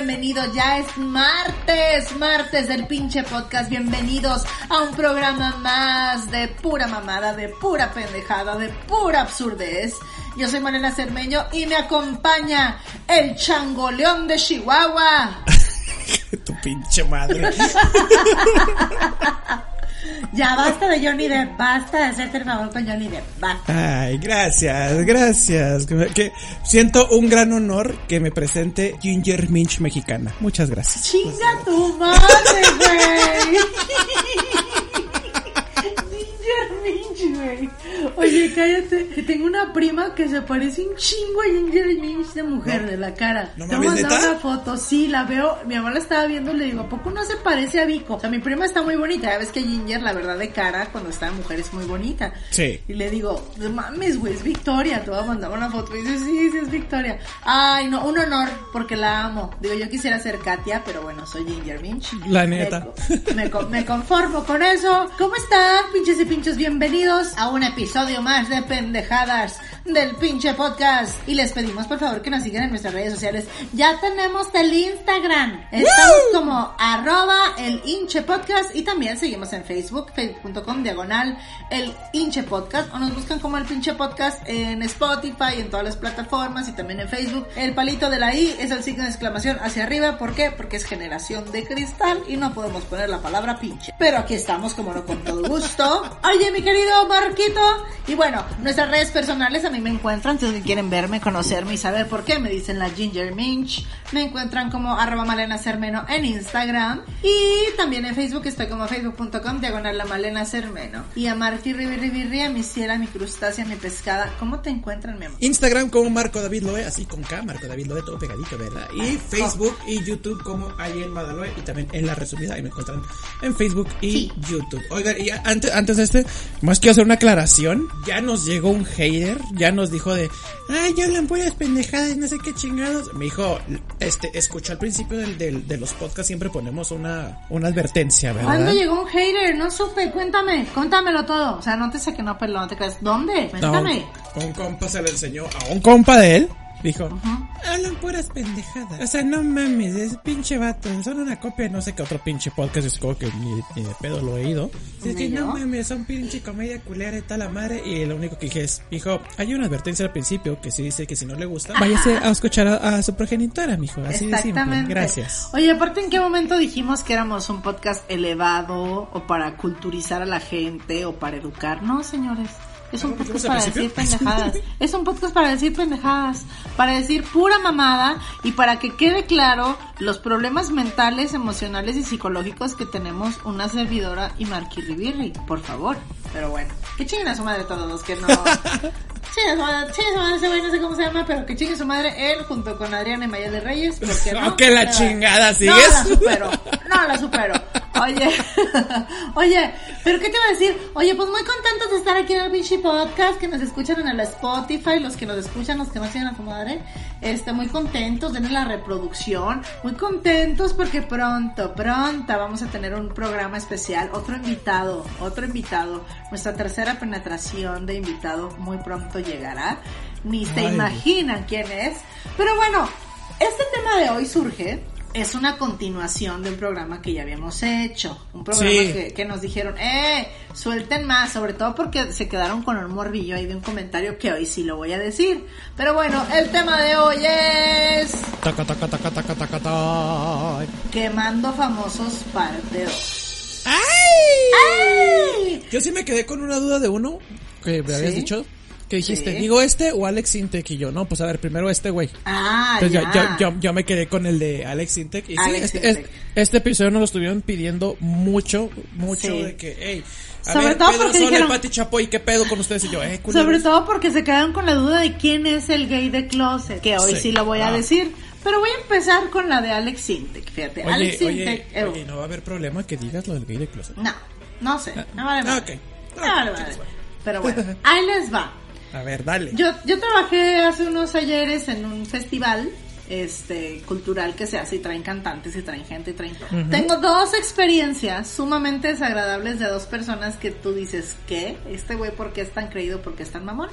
Están? Bienvenidos, ya es martes, martes del pinche podcast. Bienvenidos a un programa más de pura mamada, de pura pendejada, de pura absurdez. Yo soy Marina Cermeño y me acompaña el changoleón de Chihuahua. tu pinche madre. Ya basta de Johnny Depp, basta de hacerte el favor con Johnny Depp, basta. Ay, gracias, gracias. Que, siento un gran honor que me presente Ginger Minch mexicana. Muchas gracias. Chinga tu madre, güey. Ginger Minch, güey. Oye, cállate. Que tengo una prima que se parece un chingo a Ginger Minch de mujer, de la cara. no Te voy a una foto, sí, la veo. Mi mamá la estaba viendo y le digo, ¿a poco no se parece a Vico? O sea, mi prima está muy bonita. Ya ves que Ginger, la verdad, de cara, cuando está de mujer es muy bonita. Sí. Y le digo, no mames, güey, es Victoria. Te voy a mandar una foto. Y dice, sí, sí, es Victoria. Ay, no, un honor, porque la amo. Digo, yo quisiera ser Katia, pero bueno, soy Ginger Minch. La neta. Me, me me conformo con eso. ¿Cómo están, pinches y pinchos? Bienvenidos a un episodio más de pendejadas del pinche podcast. Y les pedimos, por favor, que nos sigan en nuestras redes sociales. Ya tenemos el Instagram. Estamos como arroba el hinche podcast. Y también seguimos en Facebook, facebook.com diagonal el hinche podcast. O nos buscan como el pinche podcast en Spotify, en todas las plataformas y también en Facebook. El palito de la I es el signo de exclamación hacia arriba. ¿Por qué? Porque es generación de cristal y no podemos poner la palabra pinche. Pero aquí estamos, como no, con todo gusto. Oye, mi querido Marquito. Y bueno, nuestras redes personales a mí me encuentran. Si quieren verme, conocerme y saber por qué, me dicen la Ginger Minch. Me encuentran como arroba Malena Cermeno en Instagram. Y también en Facebook estoy como facebook.com diagonal la Malena Cermeno. Y a Marqui Ribirribirri, a mi ciela, mi crustácea, mi pescada. ¿Cómo te encuentran, mi amor? Instagram como Marco David Loe, así con K, Marco David Loe, todo pegadito, ¿verdad? Y Facebook y YouTube como Ayen Madaloe y también en la resumida ahí me encuentran en Facebook y Sí. YouTube. Oigan, y antes, antes de este, más quiero hacer una aclaración. Ya nos llegó un hater, ya nos dijo de, ay, ya hablan puras pendejadas, no sé qué chingados. Me dijo, este, escuchó al principio del, del- de los podcasts, siempre ponemos una, una advertencia, ¿verdad? ¿Cuándo llegó un hater? No supe, cuéntame, cuéntamelo todo. O sea, no te sé que no, pero no te creas. ¿Dónde? No, Cuéntame. un compa se le enseñó a un compa de él. Dijo, hablan puras pendejadas. O sea, no mames, es pinche vato. Son una copia de no sé qué otro pinche podcast. Es como que ni, ni de pedo lo he oído. Es que Ni no yo. mames, son pinche comedia culera y tal la madre. Y lo único que dije es, hijo, hay una advertencia al principio que sí dice que si no le gusta, váyase a escuchar a, a su progenitora, mijo. Así de simple. Gracias. Oye, aparte, ¿en qué momento dijimos que éramos un podcast elevado o para culturizar a la gente o para educar? No, señores. Es un ¿No podcast para decir pendejadas. Es un podcast para decir pendejadas. Para decir pura mamada y para que quede claro los problemas mentales, emocionales y psicológicos que tenemos una servidora y Marky Ribirri. Por favor. Pero bueno, que chinguen a su madre todos los que no. Chingue a su madre, chingue a su madre, ese güey no sé cómo se llama, pero que chingue a su madre él junto con Adriana y Maya de Reyes. Porque no. Que la chingada, No ¿sigues? la supero, no la supero. Oye, oye, pero ¿qué te iba a decir? Oye, pues muy contentos de estar aquí en el pinche podcast, que nos escuchan en el Spotify, los que nos escuchan, los que no siguen a tu madre, este, muy contentos, denle la reproducción, muy contentos porque pronto, pronto vamos a tener un programa especial, otro invitado, otro invitado, nuestra tercera penetración de invitado muy pronto llegará, ni se Ay. imaginan quién es, pero bueno, este tema de hoy surge es una continuación de un programa que ya habíamos hecho. Un programa Sí. que, que nos dijeron, eh, suelten más, sobre todo porque se quedaron con un morbillo ahí de un comentario que hoy sí lo voy a decir. Pero bueno, el tema de hoy es Taca, taca, taca, taca, taca, taca. Quemando Famosos parte 2. ¡Ay! Yo sí me quedé con una duda de uno que me habías ¿Sí? dicho. Que dijiste, Sí. digo este o Alex Intec y yo, no, pues a ver, primero este güey. Ah, Entonces ya. yo, yo, yo, yo me quedé con el de Alex Intec. Y sí, Alex este, Intec. es- este episodio nos lo estuvieron pidiendo mucho, mucho Sí. de que, hey, a Sobre ver, todo Pedro porque Sola, dijeron- Pati Chapoy, ¿qué pedo con ustedes? Y yo, eh, culeros. Sobre todo porque se quedaron con la duda de quién es el gay de closet, que hoy sí, lo voy a Ah. decir. Pero voy a empezar con la de Alex Sintek, fíjate. Oye, Alex oye, eh, oye, no va a haber problema que digas lo del gay de closet. no, no sé, no vale Ah. No vale madre. chicos, Pero bueno, ahí les va. A ver, dale. Yo, yo trabajé hace unos ayeres en un festival este cultural que se hace y traen cantantes y traen gente y traen todo. Tengo dos experiencias sumamente desagradables de dos personas que tú dices, ¿qué? Este güey, ¿por qué es tan creído? ¿Por qué es tan mamón?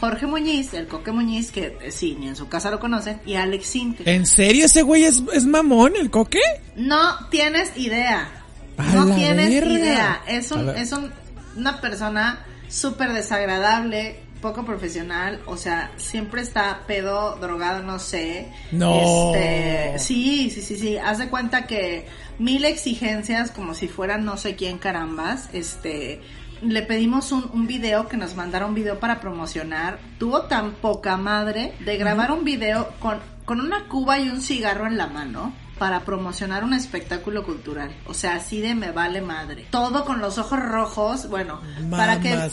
Jorge Muñiz, el Coque Muñiz, que eh, sí, ni en su casa lo conocen, y Alex Sintek. ¿En serio ese güey es, es mamón, el coque? No tienes idea. A No tienes verga. idea. Es un, es un, una persona súper desagradable, poco profesional, o sea, siempre está pedo, drogado, no sé. No. Este, sí, sí, sí, sí. Haz de cuenta que mil exigencias como si fueran no sé quién carambas, este le pedimos un, un video que nos mandara un video para promocionar. Tuvo tan poca madre de grabar un video con, con una cuba y un cigarro en la mano para promocionar un espectáculo cultural. O sea, así de me vale madre. Todo con los ojos rojos. Bueno, para que.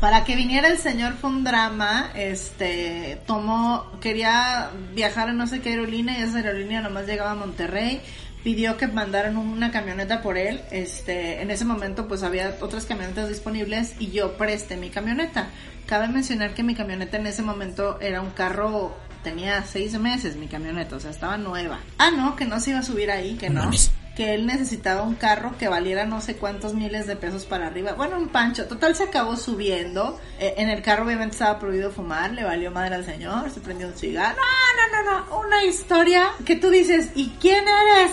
Para que viniera el señor fue un drama, este, tomó, quería viajar en no sé qué aerolínea y esa aerolínea nomás llegaba a Monterrey, pidió que mandaran una camioneta por él, este, en ese momento pues había otras camionetas disponibles y yo presté mi camioneta. Cabe mencionar que mi camioneta en ese momento era un carro, tenía seis meses mi camioneta, o sea, estaba nueva. Ah, no, que no se iba a subir ahí, que no. Que él necesitaba un carro que valiera no sé cuántos miles de pesos para arriba. Bueno, un pancho. Total se acabó subiendo. Eh, en el carro obviamente estaba prohibido fumar, le valió madre al señor, se prendió un cigarro. No, no, no, no. Una historia que tú dices, ¿y quién eres?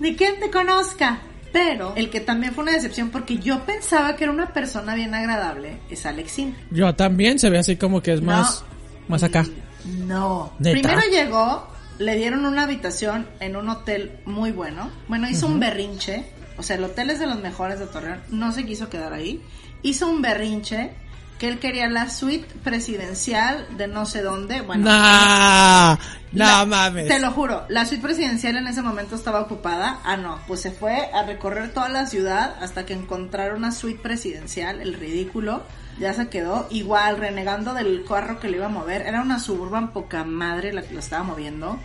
Ni quién te conozca. Pero el que también fue una decepción porque yo pensaba que era una persona bien agradable es Alexín. Yo también se ve así como que es No. más, más acá. No. ¿Neta? Primero llegó, le dieron una habitación en un hotel muy bueno. Bueno, hizo un berrinche. O sea, el hotel es de los mejores de Torreón. No se quiso quedar ahí. Hizo un berrinche que él quería la suite presidencial de no sé dónde. Bueno, Nah, no mames. Te lo juro, la suite presidencial en ese momento estaba ocupada. Ah, no, pues se fue a recorrer toda la ciudad hasta que encontraron una suite presidencial, el ridículo. Ya se quedó igual, renegando del carro que le iba a mover. Era una suburban poca madre la que lo estaba moviendo.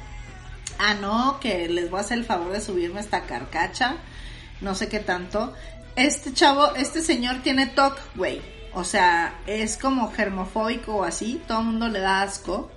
Ah, no, que les voy a hacer el favor de subirme esta carcacha. No sé qué tanto. Este chavo, este señor tiene TOC, güey. O sea, es como germofóbico o así. Todo el mundo le da asco.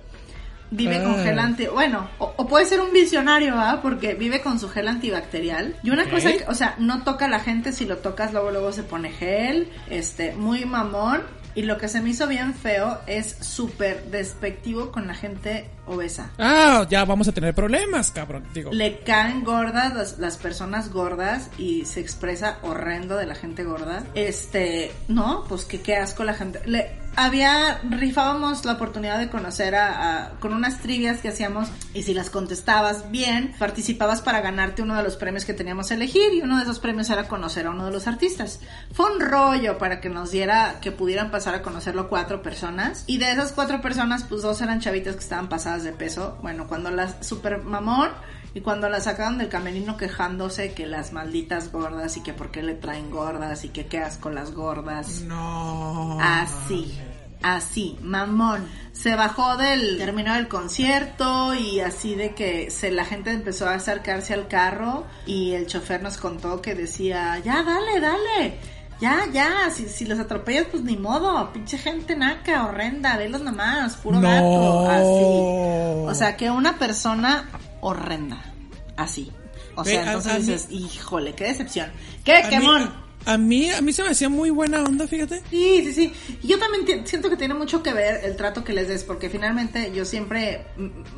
Vive con Ah. gel anti... Bueno, o, o puede ser un visionario, ¿ah? Porque vive con su gel antibacterial. Y una cosa, que, o sea, no toca a la gente. Si lo tocas, luego, luego se pone gel. Este, muy mamón. Y lo que se me hizo bien feo es súper despectivo con la gente obesa. Ah, ya vamos a tener problemas, cabrón. Digo, Le caen gordas las, las personas gordas y se expresa horrendo de la gente gorda. Este, no, pues que qué asco la gente. Le, había, rifábamos la oportunidad de conocer a, a- con unas trivias que hacíamos y si las contestabas bien, participabas para ganarte uno de los premios que teníamos a elegir y uno de esos premios era conocer a uno de los artistas. Fue un rollo para que nos diera, que pudieran pasar a conocerlo cuatro personas y de esas cuatro personas pues dos eran chavitas que estaban pasadas de peso. Bueno, cuando las super mamón y cuando la sacaron del camerino quejándose que las malditas gordas y que por qué le traen gordas y que qué asco las gordas. no. Así, así, mamón. Se bajó del, terminó el concierto y así de que se, la gente empezó a acercarse al carro y el chofer nos contó que decía, ya, dale, dale. Ya, ya, si, si los atropellas, pues ni modo, pinche gente naca, horrenda, velos nomás, puro No. gato, así. O sea, que una persona horrenda, así. O sea, entonces a dices, híjole, qué decepción. ¡Qué quemón! A mí, a mí se me hacía muy buena onda, fíjate. Sí, sí, sí. Y yo también siento que tiene mucho que ver el trato que les des, porque finalmente yo siempre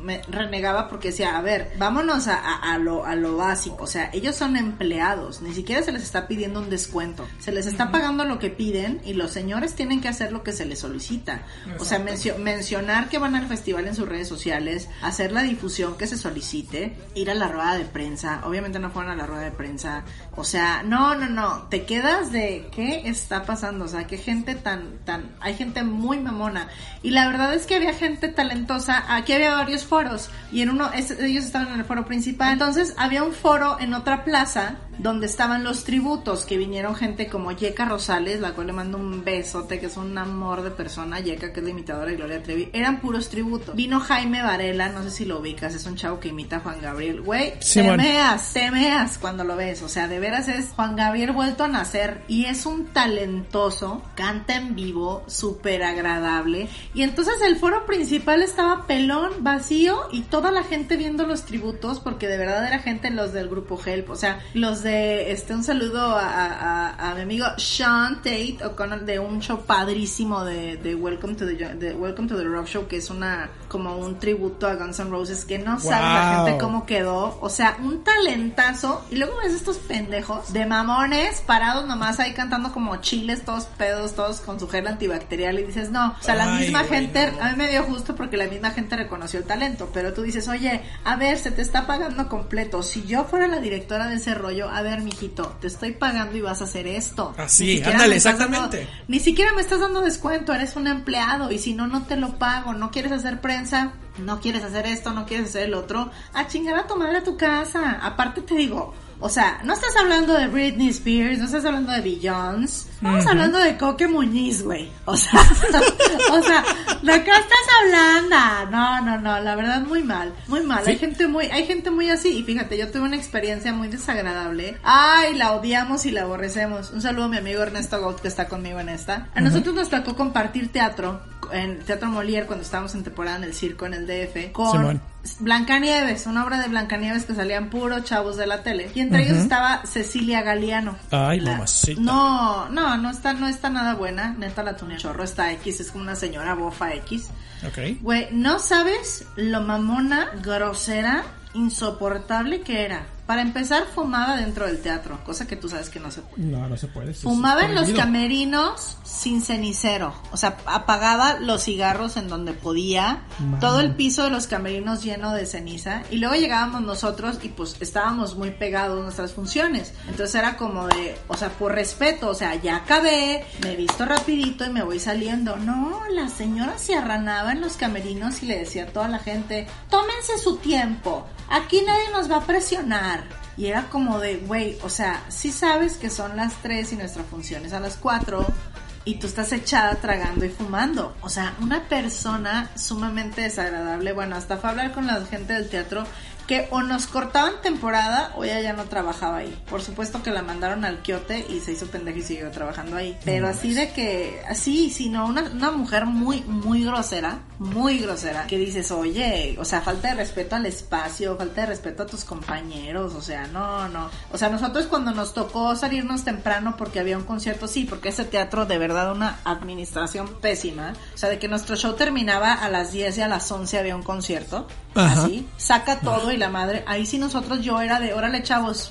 me renegaba porque decía, a ver, vámonos a, a- a lo, a lo básico. O sea, ellos son empleados, ni siquiera se les está pidiendo un descuento. Se les está pagando lo que piden y los señores tienen que hacer lo que se les solicita. O sea, mencio- mencionar que van al festival en sus redes sociales, hacer la difusión que se solicite, ir a la rueda de prensa. Obviamente no fueron a la rueda de prensa. O sea, no, no, no. Te quedas de qué está pasando. O sea, qué gente tan, tan. Hay gente muy mamona. Y la verdad es que había gente talentosa. Aquí había varios foros. Y en uno, es- ellos estaban en el foro principal. Entonces había un foro en otra plaza donde estaban los tributos, que vinieron gente como Yeka Rosales, la cual le mando un besote, que es un amor de persona, Yeka, que es la imitadora de Gloria Trevi, eran puros tributos. Vino Jaime Varela, no sé si lo ubicas, es un chavo que imita a Juan Gabriel, güey, Simón. te meas, te meas cuando lo ves, o sea, de veras es Juan Gabriel vuelto a nacer, y es un talentoso, canta en vivo, súper agradable, y entonces el foro principal estaba pelón, vacío, y toda la gente viendo los tributos, porque de verdad era gente los del grupo Help, o sea, los de, este, un saludo a, a- mi amigo Sean Tate O'Connor de un show padrísimo de, de Welcome to the, de Welcome to the Rock Show, que es una, como un tributo a Guns N' Roses, que no sabe la Wow. gente cómo quedó, o sea, un talentazo, y luego ves estos pendejos de mamones parados nomás ahí cantando como chiles, todos pedos, todos con su gel antibacterial, y dices, no, o sea, la Ay, misma gente, a mí me dio justo porque la misma gente reconoció el talento, pero tú dices, oye, a ver, se te está pagando completo. Si yo fuera la directora de ese rollo, a ver, mijito, te estoy pagando y vas a hacer esto. Así, ándale, dando- exactamente. ni siquiera me estás dando descuento, eres un empleado y si no, no te lo pago. No quieres hacer prensa, no quieres hacer esto, no quieres hacer el otro. A chingar a tu madre a tu casa. Aparte te digo, o sea, no estás hablando de Britney Spears, no estás hablando de Beyoncé, estamos hablando de Coque Muñiz, güey. O sea, o sea, ¿de qué estás hablando? No, no, no, la verdad muy mal, muy mal. Hay gente muy, hay gente muy así y fíjate, yo tuve una experiencia muy desagradable. Ay, la odiamos y la aborrecemos. Un saludo a mi amigo Ernesto Gold que está conmigo en esta. A nosotros nos tocó compartir teatro en Teatro Molière cuando estábamos en temporada en el circo en el DF con. Blancanieves, una obra de Blancanieves que salían puros chavos de la tele. Y entre ellos estaba Cecilia Galeano. Ay, La- mamacita. No, no, no está, no está nada buena. Neta la tuneé chorro, está X, es como una señora bofa X. Ok. Güey, no sabes lo mamona, grosera, insoportable que era. Para empezar, fumaba dentro del teatro, cosa que tú sabes que no se puede. No, no se puede. Fumaba en los camerinos sin cenicero. O sea, apagaba los cigarros en donde podía. Todo el piso de los camerinos lleno de ceniza. Y luego llegábamos nosotros y pues estábamos muy pegados a nuestras funciones. Entonces era como de, o sea, por respeto, o sea, ya acabé, me he visto rapidito y me voy saliendo. No, la señora se arranaba en los camerinos y le decía a toda la gente, tómense su tiempo. Aquí nadie nos va a presionar. Y era como de, güey, o sea, sí sabes que son las 3 y nuestra función es a las 4 y tú estás echada tragando y fumando. O sea, una persona sumamente desagradable. Bueno, hasta fue hablar con la gente del teatro que o nos cortaban temporada o ella ya no trabajaba ahí. Por supuesto que la mandaron al quiote y se hizo pendeja y siguió trabajando ahí. Pero así de que, así, sino una, una mujer muy, muy grosera, muy grosera, que dices, oye, o sea, falta de respeto al espacio, falta de respeto a tus compañeros, o sea, no, no. O sea, nosotros cuando nos tocó salirnos temprano porque había un concierto, sí, porque ese teatro de verdad una administración pésima, o sea, de que nuestro show terminaba a las 10 y a las 11 había un concierto, Ajá. así, saca todo y la madre, ahí sí nosotros yo era de, órale chavos,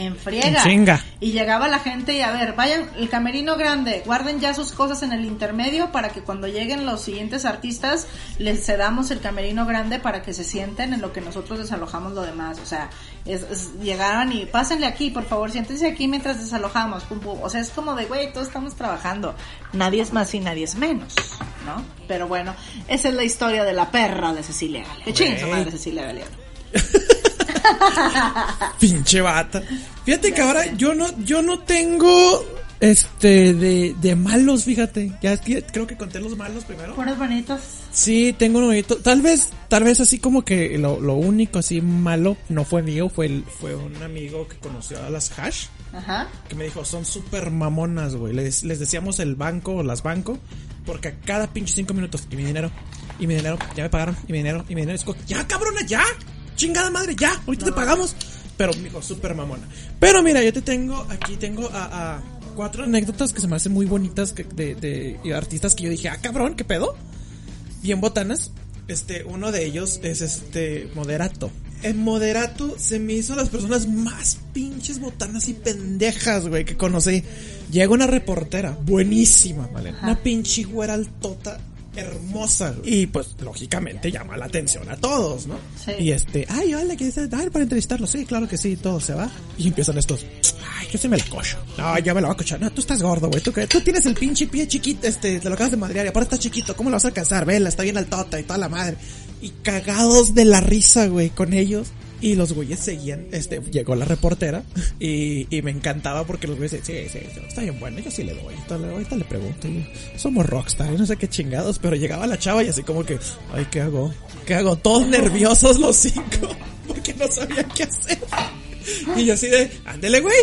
en friega. Chinga. Y llegaba la gente y a ver, vayan, el camerino grande, guarden ya sus cosas en el intermedio para que cuando lleguen los siguientes artistas les cedamos el camerino grande para que se sienten en lo que nosotros desalojamos lo demás. O sea, es, es- llegaron y pásenle aquí, por favor, siéntense aquí mientras desalojamos. Pum, pum. O sea, es como de, güey, todos estamos trabajando. Nadie es más y nadie es menos, ¿no? Pero bueno, esa es la historia de la perra de Cecilia Galeano. Que chingue madre Cecilia Galeano. Pinche bata. Fíjate que ahora yo no, yo no tengo este de, de malos, fíjate. Ya creo que conté los malos primero. Puros bonitos. Sí, tengo un bonito. Tal vez, tal vez así como que lo, lo único así malo no fue mío, fue el, fue un amigo que conoció a las hash. Ajá. Que me dijo, son súper mamonas, güey. Les, les decíamos el banco o las banco. Porque a cada pinche cinco minutos. Y mi dinero. Y mi dinero. Ya me pagaron. Y mi dinero. Y mi dinero. Es como, ya cabrona, ya. Chingada madre, ya. Ahorita te pagamos. pero digo, súper mamona. Pero mira, yo te tengo, aquí tengo a, a cuatro anécdotas que se me hacen muy bonitas que- de, de artistas que yo dije, ah, cabrón, ¿qué pedo? Bien botanas. Este, uno de ellos es este, Moderato. En Moderato se me hizo las personas más pinches botanas y pendejas, güey, que conocí. Llega una reportera, buenísima, ¿vale? Una pinche güera altota, hermosa. güey. Y pues, lógicamente, llama la atención a todos, ¿no? Sí. Y este, ay, hola, ¿quieres dar para entrevistarlo? Sí, claro que sí, todo se va. Y empiezan estos, ay, yo sí me la cocho. No, ya me la voy a cochar. No, tú estás gordo, güey. ¿Tú, tú tienes el pinche pie chiquito, este, te lo acabas de madrear y aparte está chiquito. ¿Cómo lo vas a alcanzar? Vela, está bien altota y toda la madre. Y cagados de la risa, güey, con ellos. Y los güeyes seguían, este, llegó la reportera y, y me encantaba porque los güeyes decían, sí, sí, está bien bueno, yo sí le doy, ahorita, le- pregunto, y somos rockstar, no sé qué chingados, pero llegaba la chava y así como que, ay, ¿qué hago? ¿Qué hago? Todos nerviosos los cinco, porque no sabían qué hacer. Y yo así de, ándele, güey.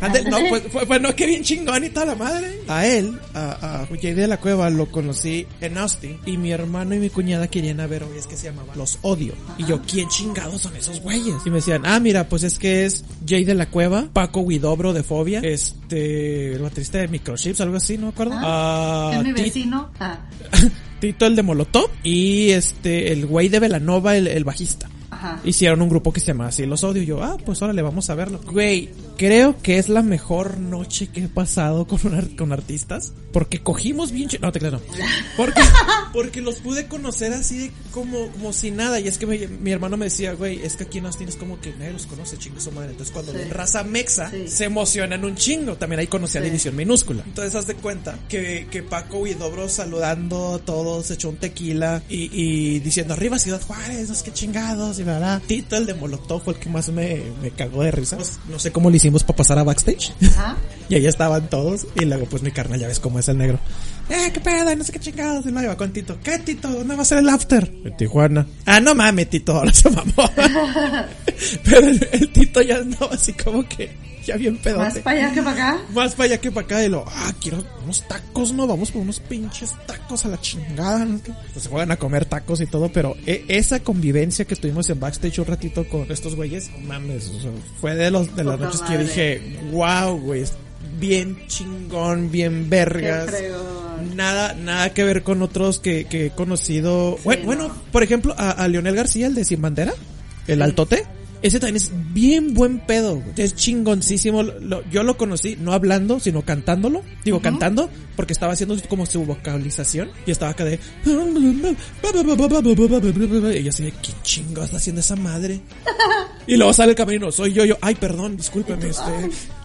Ándele". No, pues, pues, pues no, qué bien chingón y toda la madre. A él, a, a Jay de la Cueva, lo conocí en Austin. Y mi hermano y mi cuñada querían a ver, oye, es que se llamaba Los Odio. Y yo, ¿quién chingados son esos güeyes? Y me decían, ah, mira, pues es que es Jay de la Cueva, Paco Huidobro de Fobia, este, el baterista de Microchips, algo así, no me acuerdo. Ah, es mi vecino. Ah, Tito el de Molotov y este, el güey de Velanova, el, el bajista. Ajá. Hicieron un grupo que se llama así Los Odio. Y yo, ah, pues órale, vamos a verlo. Güey, creo que es la mejor noche que he pasado con, un con artistas. Porque cogimos bien... No, te no. Porque, porque los pude conocer así de como, como si nada. Y es que mi, mi hermano me decía, güey, es que aquí en Austin es como que nadie los conoce, chingo su madre. Entonces cuando Sí. ven raza mexa, Sí. se emocionan un chingo. También ahí conocí a Sí. División Minúscula. Entonces haz de cuenta que, que Paco y Dobro saludando a todos, echó un tequila y, y diciendo arriba Ciudad Juárez, no sé qué chingados y Tito, el de Molotov, fue el que más me, me cagó de risa. Pues, no sé cómo le hicimos para pasar a backstage. Ajá. Y ahí estaban todos. Y luego, pues mi carnal, ya ves cómo es el negro. Eh, qué pedo, no sé qué chingados. Y luego iba con Tito. ¿Qué, Tito? ¿Dónde va a ser el after? En Tijuana. Ah, no mames, Tito, ahora se mamó. Pero el, el Tito ya andaba así como que, ya bien Más pedote. para allá que para acá. Más para allá que para acá y lo, ah, quiero unos tacos, ¿no? Vamos por unos pinches tacos a la chingada. ¿no? Pues se juegan a comer tacos y todo, pero e- esa convivencia que estuvimos en backstage un ratito con estos güeyes, mames, o sea, fue de los de las noches que yo dije, wow, güey, bien chingón, bien vergas. Nada, nada que ver con otros que, que he conocido. Sí, bueno, no. bueno, por ejemplo, a, a Leonel García, el de Sin Bandera, el altote. Ese también es bien buen pedo, es chingoncísimo. Lo- yo lo conocí no hablando, sino cantándolo. Digo, cantando, porque estaba haciendo como su vocalización y estaba acá de. Y yo así de, ¿qué chingo está haciendo esa madre? Y luego sale el camerino, soy yo, yo, ay, perdón, discúlpeme, este.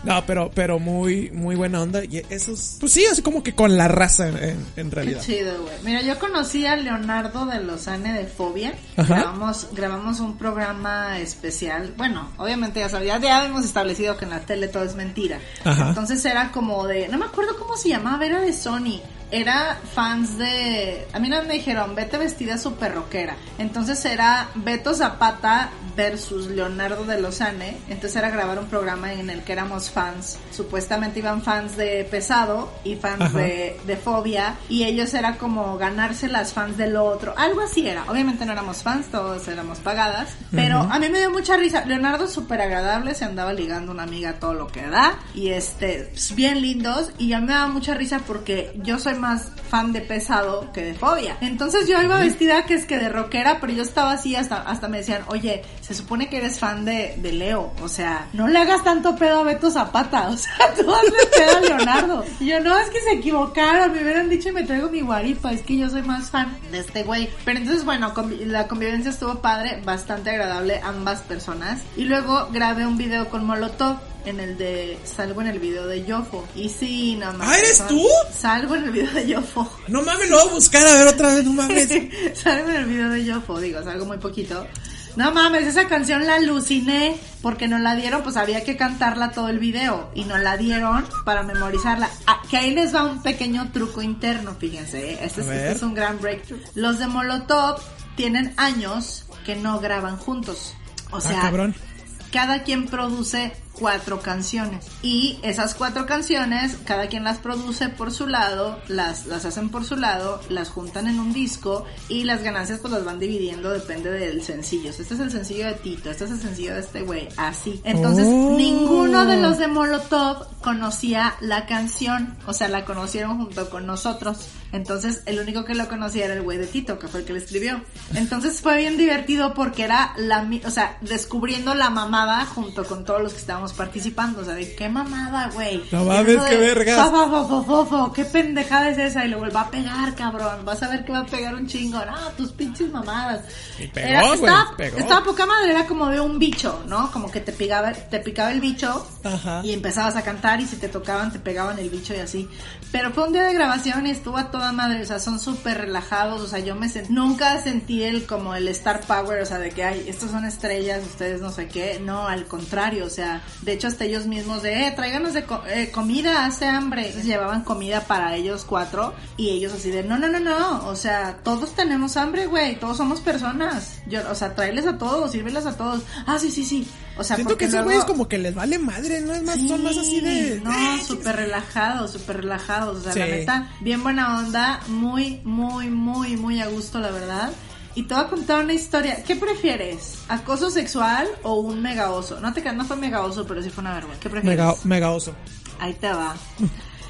No, pero, pero muy, muy buena onda. Y esos, pues sí, así como que con la raza en, en- Qué realidad. chido, güey. Mira, yo conocí a Leonardo de Lozane de Fobia. Ajá. Grabamos, grabamos un programa especial. Bueno, obviamente ya sabía, ya hemos establecido que en la tele todo es mentira. Ajá. Entonces era como de, no me acuerdo cómo se llamaba, era de Sony. Era fans de, a mí no me dijeron, vete vestida super rockera. Entonces era Beto Zapata versus Leonardo de Lozane. Entonces era grabar un programa en el que éramos fans. Supuestamente iban fans de Pesado y fans Ajá. de, de Fobia. Y ellos era como ganarse las fans del otro. Algo así era. Obviamente no éramos fans, todos éramos pagadas. Pero a mí me dio mucha risa. Leonardo súper agradable, se andaba ligando una amiga todo lo que da. Y este, pues, bien lindos. Y a mí me daba mucha risa porque yo soy más fan de Pesado que de Fobia. Entonces yo iba vestida que es que de rockera, pero yo estaba así hasta, hasta me decían, oye, se supone que eres fan de, de Leo. O sea, no le hagas tanto pedo a Beto Zapata. O sea, tú hazle pedo a Leonardo. Y yo, no, es que se equivocaron. Me hubieran dicho y me traigo mi guaripa. Es que yo soy más fan de este güey. Pero entonces, bueno, la convivencia estuvo padre, bastante agradable ambas personas. Y luego grabé un video con Molotov. En el de. Salgo en el video de Yofo. Y sí, no mames. ¿Ah, eres son- tú? Salgo en el video de Yofo. No mames, lo voy a buscar a ver otra vez, no mames. salgo en el video de Yofo, digo, salgo muy poquito. No mames, esa canción la aluciné porque nos la dieron, pues había que cantarla todo el video y nos la dieron para memorizarla. Ah, que ahí les va un pequeño truco interno, fíjense, ¿eh? este, es, este es un gran breakthrough. Los de Molotov tienen años que no graban juntos. O Ah, sea, cada quien produce cuatro canciones. Y esas cuatro canciones, cada quien las produce por su lado, las, las hacen por su lado, las juntan en un disco y las ganancias pues las van dividiendo, depende del sencillo. Este es el sencillo de Tito, este es el sencillo de este güey, así. Entonces, Oh. ninguno de los de Molotov conocía la canción, o sea, la conocieron junto con nosotros. Entonces, el único que lo conocía era el güey de Tito, que fue el que lo escribió. Entonces, fue bien divertido porque era la, o sea, descubriendo la mamada junto con todos los que estábamos participando. O sea, de qué mamada, güey. No mames, qué fa, qué pendejada es esa. Y luego va a pegar, cabrón. Vas a ver que va a pegar un chingo. No, tus pinches mamadas. Y pegó, güey, estaba, pegó. estaba poca madre, era como de un bicho, ¿no? Como que te picaba, te picaba el bicho Ajá. y empezabas a cantar y si te tocaban te pegaban el bicho y así. Pero fue un día de grabación y estuvo a toda madre, o sea, son súper relajados, o sea, yo me sent- nunca sentí el como el star power, o sea, de que ay, estos son estrellas, ustedes no sé qué, no, al contrario, o sea, de hecho hasta ellos mismos de, eh, tráiganos de co- eh, comida, hace hambre. Entonces llevaban comida para ellos cuatro y ellos así de, no, no, no, no, o sea, todos tenemos hambre, güey, todos somos personas. Yo, o sea, tráeles a todos, sírveles a todos. Ah, sí, sí, sí. O sea, Siento que esos luego- güeyes como que les vale madre, ¿no? Es más, son más así de... no, "Ay, súper relajados, súper relajados. O sea, Sí. la neta, bien buena onda, muy, muy, muy, muy a gusto, la verdad. Y te voy a contar una historia. ¿Qué prefieres? ¿Acoso sexual o un mega oso? No te creas, no fue mega oso, pero sí fue una vergüenza. ¿Qué prefieres? Mega, mega oso. Ahí te va.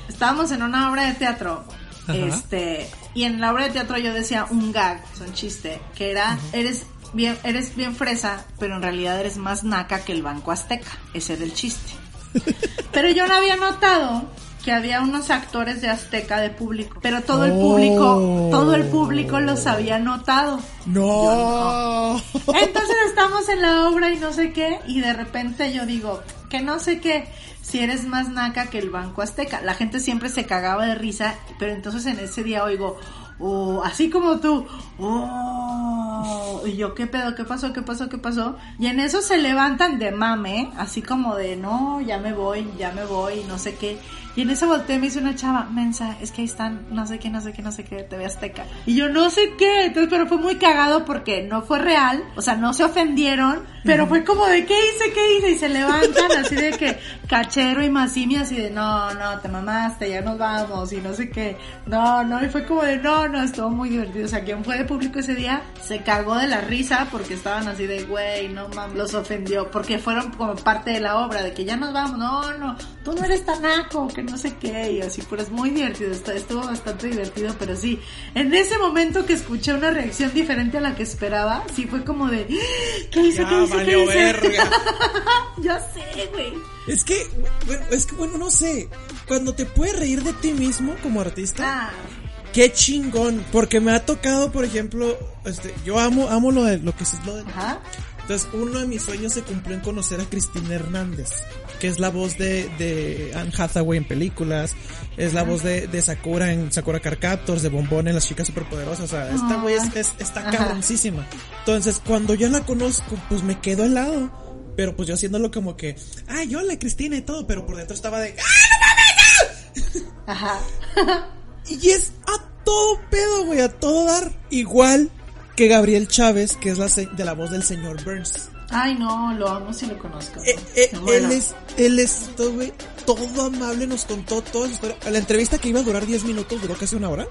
Estábamos en una obra de teatro. Ajá. Este, y en la obra de teatro yo decía un gag, es un chiste, que era, eres bien, eres bien fresa, pero en realidad eres más naca que el Banco Azteca. Ese era el chiste. Pero yo no había notado que había unos actores de Azteca de público, pero todo el Oh. público, todo el público los había notado. No. Entonces estamos en la obra y no sé qué, y de repente yo digo, que no sé qué, si eres más naca que el Banco Azteca. La gente siempre se cagaba de risa, pero entonces en ese día oigo, oh, así como tú, oh, y yo, ¿qué pedo? ¿Qué pasó? ¿Qué pasó? ¿Qué pasó? Y en eso se levantan de mame, así como de, no, ya me voy, ya me voy, no sé qué. Y en ese volteé me hizo una chava, mensa, es que ahí están, no sé qué, no sé qué, no sé qué, TV Azteca. Y yo no sé qué, entonces, pero fue muy cagado porque no fue real, o sea, no se ofendieron, pero fue como de, ¿qué hice, qué hice? Y se levantan así de que, cachero y masimi así de, no, no, te mamaste, ya nos vamos, y no sé qué. No, no, y fue como de, no, no, estuvo muy divertido. O sea, quien fue de público ese día se cagó de la risa porque estaban así de, güey, no mames, los ofendió, porque fueron como parte de la obra, de que ya nos vamos, no, no, tú no eres tan naco, que no sé qué, y así, pero es muy divertido, estu- estuvo bastante divertido, pero sí, en ese momento que escuché una reacción diferente a la que esperaba, sí fue como de, ¿qué hice, Ya qué hice, qué hice? verga. ya sé, güey. Es que, bueno, es que bueno, no sé. Cuando te puedes reír de ti mismo como artista, Ah, qué chingón. Porque me ha tocado, por ejemplo, este, yo amo, amo lo de lo que es lo de. ajá. Entonces, uno de mis sueños se cumplió en conocer a Cristina Hernández, que es la voz de, de Anne Hathaway en películas, es la voz de, de Sakura en Sakura Card Captors, de Bombón en Las Chicas Superpoderosas, o sea, esta güey es, es- está cabroncísima. Entonces, cuando yo la conozco, pues me quedo helado. Pero pues yo haciéndolo como que, ay, hola Cristina y todo, pero por dentro estaba de, ¡ah! Ajá. Y es a todo pedo, güey, a todo dar. Igual que Gabriel Chávez, que es la de la voz del señor Burns. Ay, no, lo amo si lo conozco. Eh, eh. Él es, él es todo, todo amable, nos contó toda su historia. La entrevista que iba a durar 10 minutos duró casi una hora.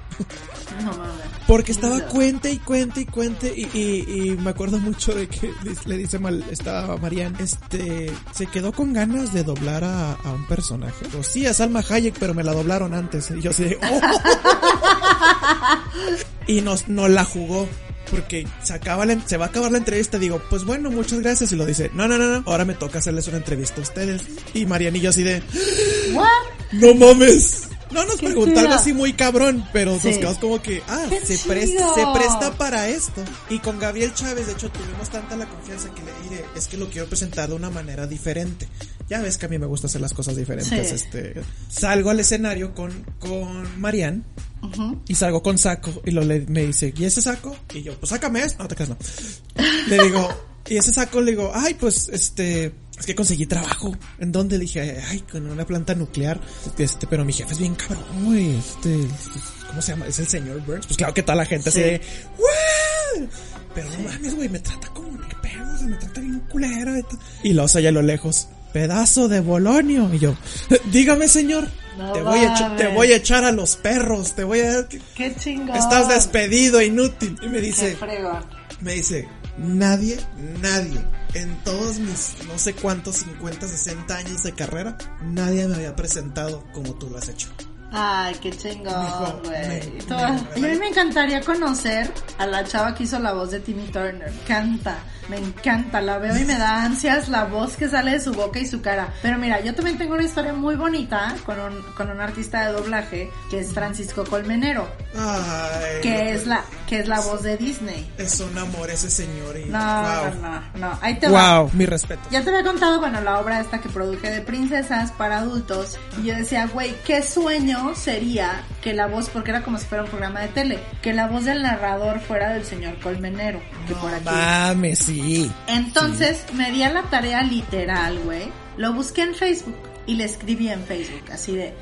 No mames. Porque estaba cuente y cuente y cuente y, y, y me acuerdo mucho de que le dice mal, estaba Marian, este, se quedó con ganas de doblar a, a un personaje. Pues sí, a Salma Hayek, pero me la doblaron antes. Y yo así de, "Oh". Y nos, no la jugó. Porque se, acaba la- se va a acabar la entrevista. Digo, pues bueno, muchas gracias. Y lo dice, no, no, no, no. Ahora me toca hacerles una entrevista a ustedes. Y Marian y yo así de, What? no mames. No nos preguntaron chido. así muy cabrón, pero Sí. nos quedamos como que, ah, se presta, se presta para esto. Y con Gabriel Chávez, de hecho, tuvimos tanta la confianza que le diré, es que lo quiero presentar de una manera diferente. Ya ves que a mí me gusta hacer las cosas diferentes. Sí. Este, salgo al escenario con, con Marian Y salgo con saco y lo le, me dice, ¿y ese saco? Y yo, pues sácame esto. No te creas, no. Le digo, ¿y ese saco? Le digo, ay, pues este, es que conseguí trabajo. ¿En dónde? Le dije, ay, con una planta nuclear. Este, pero mi jefe es bien cabrón, güey. Este, ¿cómo se llama? Es el señor Burns. Pues claro que toda la gente así Sí. de, ¡Wow! Pero no mames, güey, me trata como, qué pedo, o sea, me trata bien culero. Y, y luego se oye a lo lejos. Pedazo de bolonio. Y yo, dígame señor, No te, voy a te voy a echar a los perros, te voy a... Qué chingón. Estás despedido, inútil. Y me dice, me dice, nadie, nadie, en todos mis no sé cuántos 50, 60 años de carrera, nadie me había presentado como tú lo has hecho. Ay, qué chingón, güey. Y a mí me encantaría conocer a la chava que hizo la voz de Timmy Turner. Me encanta, me encanta. La veo y me da ansias la voz que sale de su boca y su cara. Pero mira, yo también tengo una historia muy bonita con un, con un artista de doblaje que es Francisco Colmenero, Ay, que no, es la, que es la voz de Disney. Es un amor ese señor y No, wow. no, no, no. Ahí te va. Wow, mi respeto. Ya te había contado, bueno, la obra esta que produje de princesas para adultos. Y yo decía, güey, qué sueño sería que la voz, porque era como si fuera un programa de tele, que la voz del narrador fuera del señor Colmenero, que por aquí. Mames, sí. Entonces me di a la tarea literal, güey. Lo busqué en Facebook y le escribí en Facebook, así de,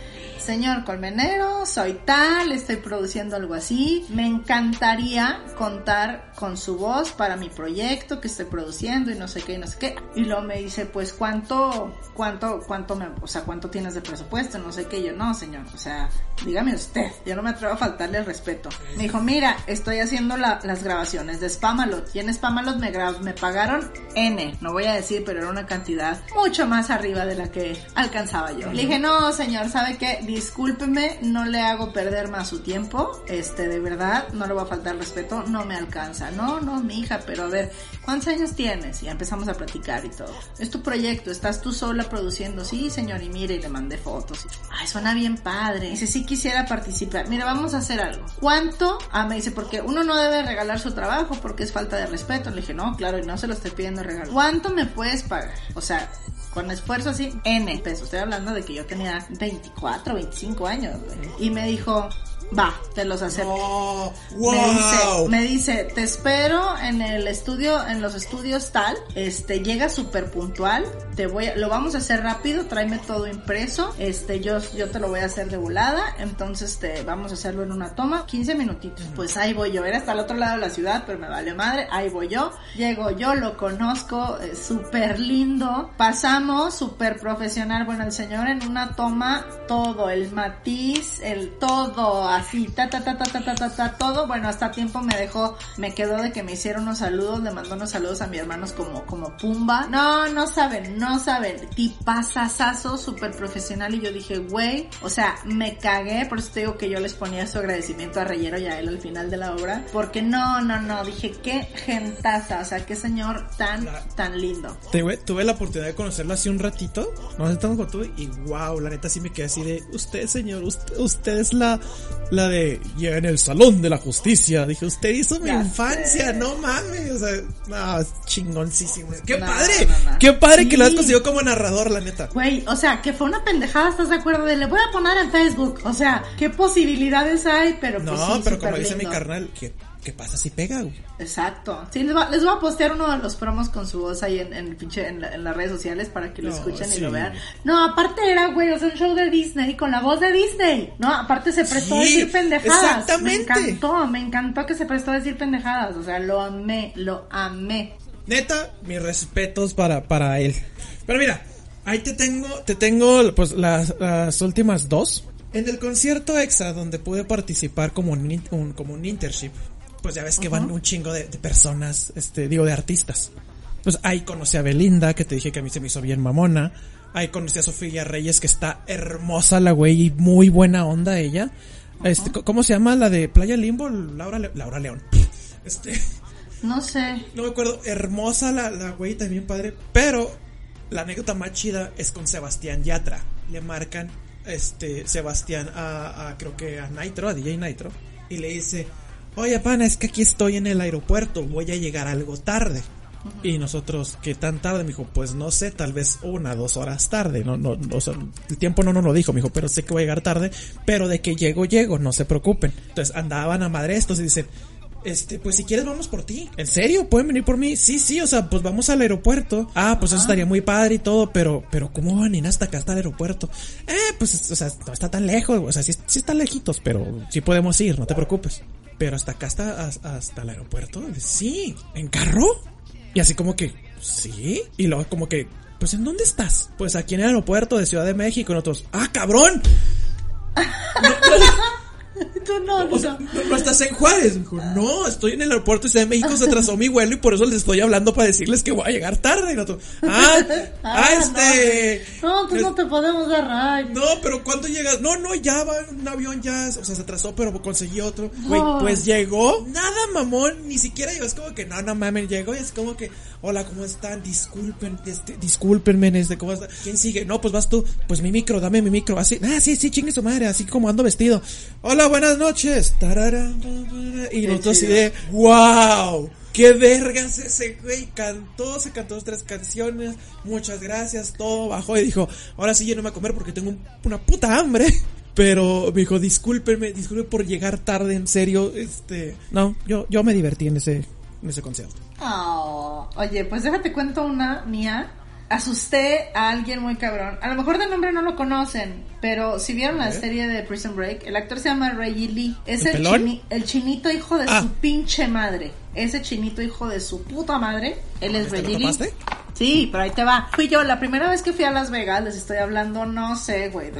señor Colmenero, soy tal, estoy produciendo algo así. Me encantaría contar con su voz para mi proyecto que estoy produciendo y no sé qué y no sé qué. Y luego me dice, pues cuánto, cuánto, cuánto me, o sea, cuánto tienes de presupuesto, no sé qué. Yo, no, señor, o sea, dígame usted, yo no me atrevo a faltarle el respeto. Me dijo, mira, estoy haciendo la- las grabaciones de Spamalot y en Spamalot me, me pagaron N, no voy a decir, pero era una cantidad mucho más arriba de la que alcanzaba yo. Le dije, no, señor, ¿sabe qué? Discúlpeme, no le hago perder más su tiempo, este, de verdad, no le voy a faltar respeto, no me alcanza. No, no, mi hija, pero a ver, ¿cuántos años tienes? Y empezamos a platicar y todo. Es tu proyecto, estás tú sola produciendo, sí, señor, y mire, y le mandé fotos. Ay, suena bien padre. Dice, sí quisiera participar. Mira, vamos a hacer algo. ¿Cuánto? Ah, me dice, porque uno no debe regalar su trabajo porque es falta de respeto. Le dije, no, claro, y no se lo estoy pidiendo regalo. ¿Cuánto me puedes pagar? O sea, con esfuerzo así, N pesos. Estoy hablando de que yo tenía 24, 25 años, güey. Y me dijo, va, te los acepto. Oh, Me dice, me dice, te espero en el estudio, en los estudios tal, este, llega súper puntual, te voy a, lo vamos a hacer rápido, tráeme todo impreso, este, yo, yo te lo voy a hacer de volada, entonces te, vamos a hacerlo en una toma, 15 minutitos, pues ahí voy yo, era hasta el otro lado de la ciudad, pero me vale madre, ahí voy yo, llego yo, lo conozco, eh, súper lindo, pasamos, súper profesional, bueno, el señor en una toma, todo, el matiz, el todo, así, ta, ta, ta, ta, ta, ta, ta, ta, todo, bueno, hasta tiempo me dejó, me quedó de que me hicieron unos saludos, le mandó unos saludos a mis hermanos como, como Pumba, no, no saben, no saben, tipazazazo, súper profesional, y yo dije, güey, o sea, me cagué, por eso te digo que yo les ponía su agradecimiento a Reyero y a él al final de la obra, porque no, no, no, dije, qué gentaza, o sea, qué señor tan, tan lindo. Tuve, tuve la oportunidad de conocerlo hace un ratito, no sé tanto como tú, y wow, la neta sí me quedé así de, usted señor, usted, usted es la, la de, en el salón de la justicia, dije, usted hizo mi Ya infancia, sé. no mames, o sea, no, chingoncísimo, qué No, padre, no, qué padre que lo Sí. conseguido como narrador, la neta. Güey, o sea, que fue una pendejada, ¿estás de acuerdo? De le voy a poner en Facebook. O sea, ¿qué posibilidades hay? Pero pues No, sí, pero como dice mi carnal, ¿qué, qué pasa si pega, güey? Exacto. Sí, les, va- les voy a postear uno de los promos con su voz ahí en, en, el pinche- en, la- en las redes sociales para que lo No, escuchen y lo vean. No, aparte era, güey, o sea, un show de Disney con la voz de Disney. No, aparte se prestó a decir pendejadas. exactamente. Me encantó, me encantó que se prestó a decir pendejadas. O sea, lo amé, lo amé. Neta, mis respetos para, para él. Pero mira, ahí te tengo, te tengo pues las, las últimas dos. En el concierto EXA, donde pude participar como un, un- como un internship, pues ya ves que van un chingo de, de personas, este, digo, de artistas. Pues ahí conocí a Belinda, que te dije que a mí se me hizo bien mamona. Ahí conocí a Sofía Reyes, que está hermosa la güey y muy buena onda ella. Este, ¿cómo se llama la de Playa Limbo? Laura, Le- Laura León. Este, No sé. no me acuerdo, hermosa la, la güey, también padre. Pero la anécdota más chida es con Sebastián Yatra. Le marcan, este, Sebastián a, a, creo que a Nitro, a DJ Nitro. Y le dice, oye pana, es que aquí estoy en el aeropuerto, voy a llegar algo tarde. Y nosotros, ¿qué tan tarde? Me dijo, pues no sé, tal vez una, dos horas tarde. No, no, no, o sea, el tiempo no nos lo dijo, me dijo, pero sé que voy a llegar tarde, pero de que llego, llego, no se preocupen. Entonces andaban a madre estos y dicen, este, pues si quieres vamos por ti. ¿En serio? ¿Pueden venir por mí? Sí, sí, o sea, pues vamos al aeropuerto. Ah, pues eso estaría muy padre y todo, pero, pero ¿cómo van a ir hasta acá, hasta el aeropuerto? Eh, pues, o sea, no está tan lejos, o sea, sí, sí está lejitos, pero sí podemos ir, no te preocupes. Pero hasta acá, hasta, hasta el aeropuerto, sí, ¿en carro? Y así como que, sí, y luego como que pues ¿en dónde estás? Pues aquí en el aeropuerto de Ciudad de México. Nosotros, ¡ah, cabrón! Tú no, O sea, no. no, no estás en Juárez. Dijo, no, estoy en el aeropuerto de Ciudad de México, se atrasó mi vuelo y por eso les estoy hablando para decirles que voy a llegar tarde. Y nosotros, ah, ah, este. No, tú no te podemos dar ride. No, pero ¿cuándo llegas? No, no, ya va un avión, ya, o sea, se atrasó, pero conseguí otro. Güey, No. pues llegó, nada mamón, ni siquiera llegó, es como que, no, no mames, llegó y es como que, hola, ¿cómo están? Disculpen, este, discúlpenme, este, ¿cómo está? ¿Quién sigue? No, pues vas tú, pues mi micro, dame mi micro, así, ah, sí, sí, chingue su madre, así como ando vestido. Hola, buenas noches. Tarara, y nosotros así de, wow. ¡Qué vergas ese güey! Cantó, se cantó dos, tres canciones. Muchas gracias, todo bajó y dijo: Ahora sí, lléname a comer porque tengo un- una puta hambre. Pero me dijo: Discúlpenme, disculpen por llegar tarde, en serio. Este. No, yo, yo me divertí en ese, en ese concierto. Oh, oye, pues déjate cuento una mía. Asusté a alguien muy cabrón. A lo mejor de nombre no lo conocen, pero si vieron la serie de Prison Break, el actor se llama Reggie Lee. Es ¿El chini- el chinito hijo de Ah. su pinche madre. Ese chinito hijo de su puta madre. Él es ¿Este Reggie Lee. Sí, pero ahí te va. Fui yo, la primera vez que fui a Las Vegas, les estoy hablando, no sé, güey,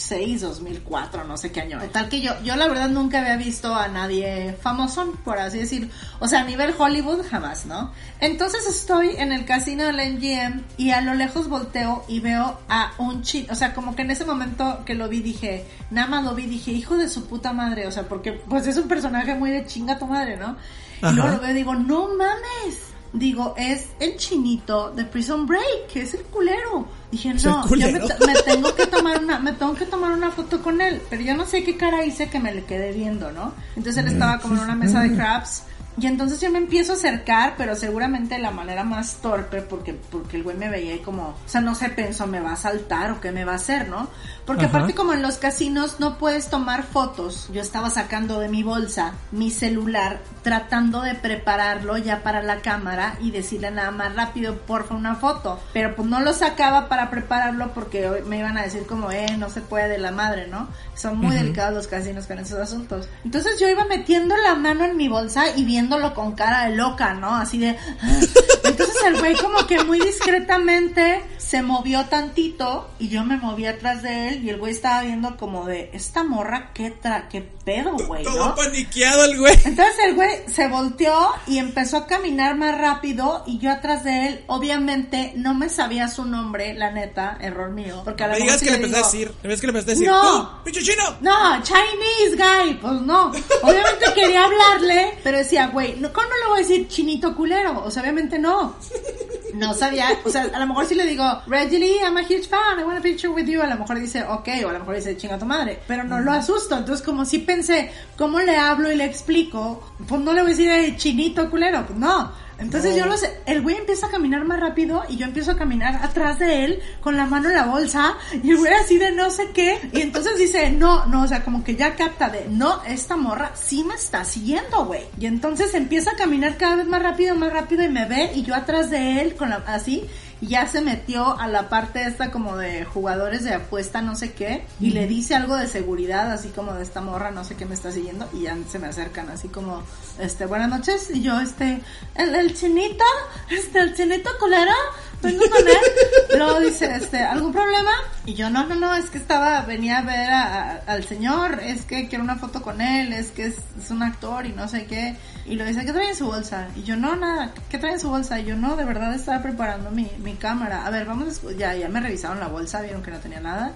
2006, 2004, no sé qué año. Tal que yo, yo la verdad nunca había visto a nadie famoso, por así decir. O sea, a nivel Hollywood, jamás, ¿no? Entonces estoy en el casino del MGM y a lo lejos volteo y veo a un chico, o sea, como que en ese momento que lo vi dije, nada más lo vi, dije, hijo de su puta madre, o sea, porque pues es un personaje muy de chinga tu madre, ¿no? Ajá. Y luego lo veo y digo, no mames. Digo, es el chinito de Prison Break, que es el culero. Dije, no, yo me, tengo que tomar una, me tengo que tomar una foto con él, pero yo no sé qué cara hice que me le quedé viendo, ¿no? Entonces él estaba como en una mesa de crabs y entonces yo me empiezo a acercar, pero seguramente de la manera más torpe, porque, porque el güey me veía y como, o sea, no sé, pensó, me va a saltar o qué me va a hacer, ¿no? Porque Ajá. aparte como en los casinos no puedes tomar fotos, yo estaba sacando de mi bolsa mi celular, tratando de prepararlo ya para la cámara y decirle nada más rápido, porfa, una foto. Pero pues no lo sacaba para prepararlo porque me iban a decir como, eh, no se puede de la madre, ¿no? Son muy delicados los casinos con esos asuntos. Entonces yo iba metiendo la mano en mi bolsa y viéndolo con cara de loca, ¿no? Así de... "Ah". Entonces el güey como que muy discretamente se movió tantito y yo me moví atrás de él y el güey estaba viendo como de, esta morra, ¿qué, tra qué pedo, güey? Todo ¿no? paniqueado el güey. Entonces el güey se volteó y empezó a caminar más rápido y yo atrás de él, obviamente no me sabía su nombre, la neta, error mío. Porque a lo Me digas que le empezaste a decir, me que le empezaste a decir, No. ¡tú, pinche chino! No, Chinese guy, pues no. Obviamente quería hablarle, pero decía, güey, ¿cómo no le voy a decir chinito culero? O sea, obviamente no. No sabía, o sea, a lo mejor si le digo, Reggie Lee, I'm a huge fan, I want a picture with you, a lo mejor dice, ok, o a lo mejor dice, chinga tu madre, pero no lo asusto, entonces como si pensé, ¿cómo le hablo y le explico? Pues no le voy a decir, "Eh, chinito culero, pues no. Entonces yo lo sé, el güey empieza a caminar más rápido y yo empiezo a caminar atrás de él con la mano en la bolsa y el güey así de no sé qué. Y entonces dice, no, no, o sea, como que ya capta de, no, esta morra sí me está siguiendo, güey. Y entonces empieza a caminar cada vez más rápido, más rápido y me ve y yo atrás de él con la, así ya se metió a la parte esta como de jugadores de apuesta, no sé qué, y le dice algo de seguridad, así como de esta morra, no sé qué me está siguiendo, y ya se me acercan así como, este, buenas noches, y yo, este, el, el chinito, este, el chinito culero, vengo con luego dice, este, ¿algún problema? Y yo, no, no, no, es que estaba, venía a ver al señor, es que quiero una foto con él, es que es, un actor y no sé qué, y lo dice, ¿qué trae en su bolsa? Y yo, no, nada, ¿qué trae en su bolsa? Y yo, no, de verdad estaba preparando mi, mi cámara. A ver, vamos, a ya, ya me revisaron la bolsa, vieron que no tenía nada.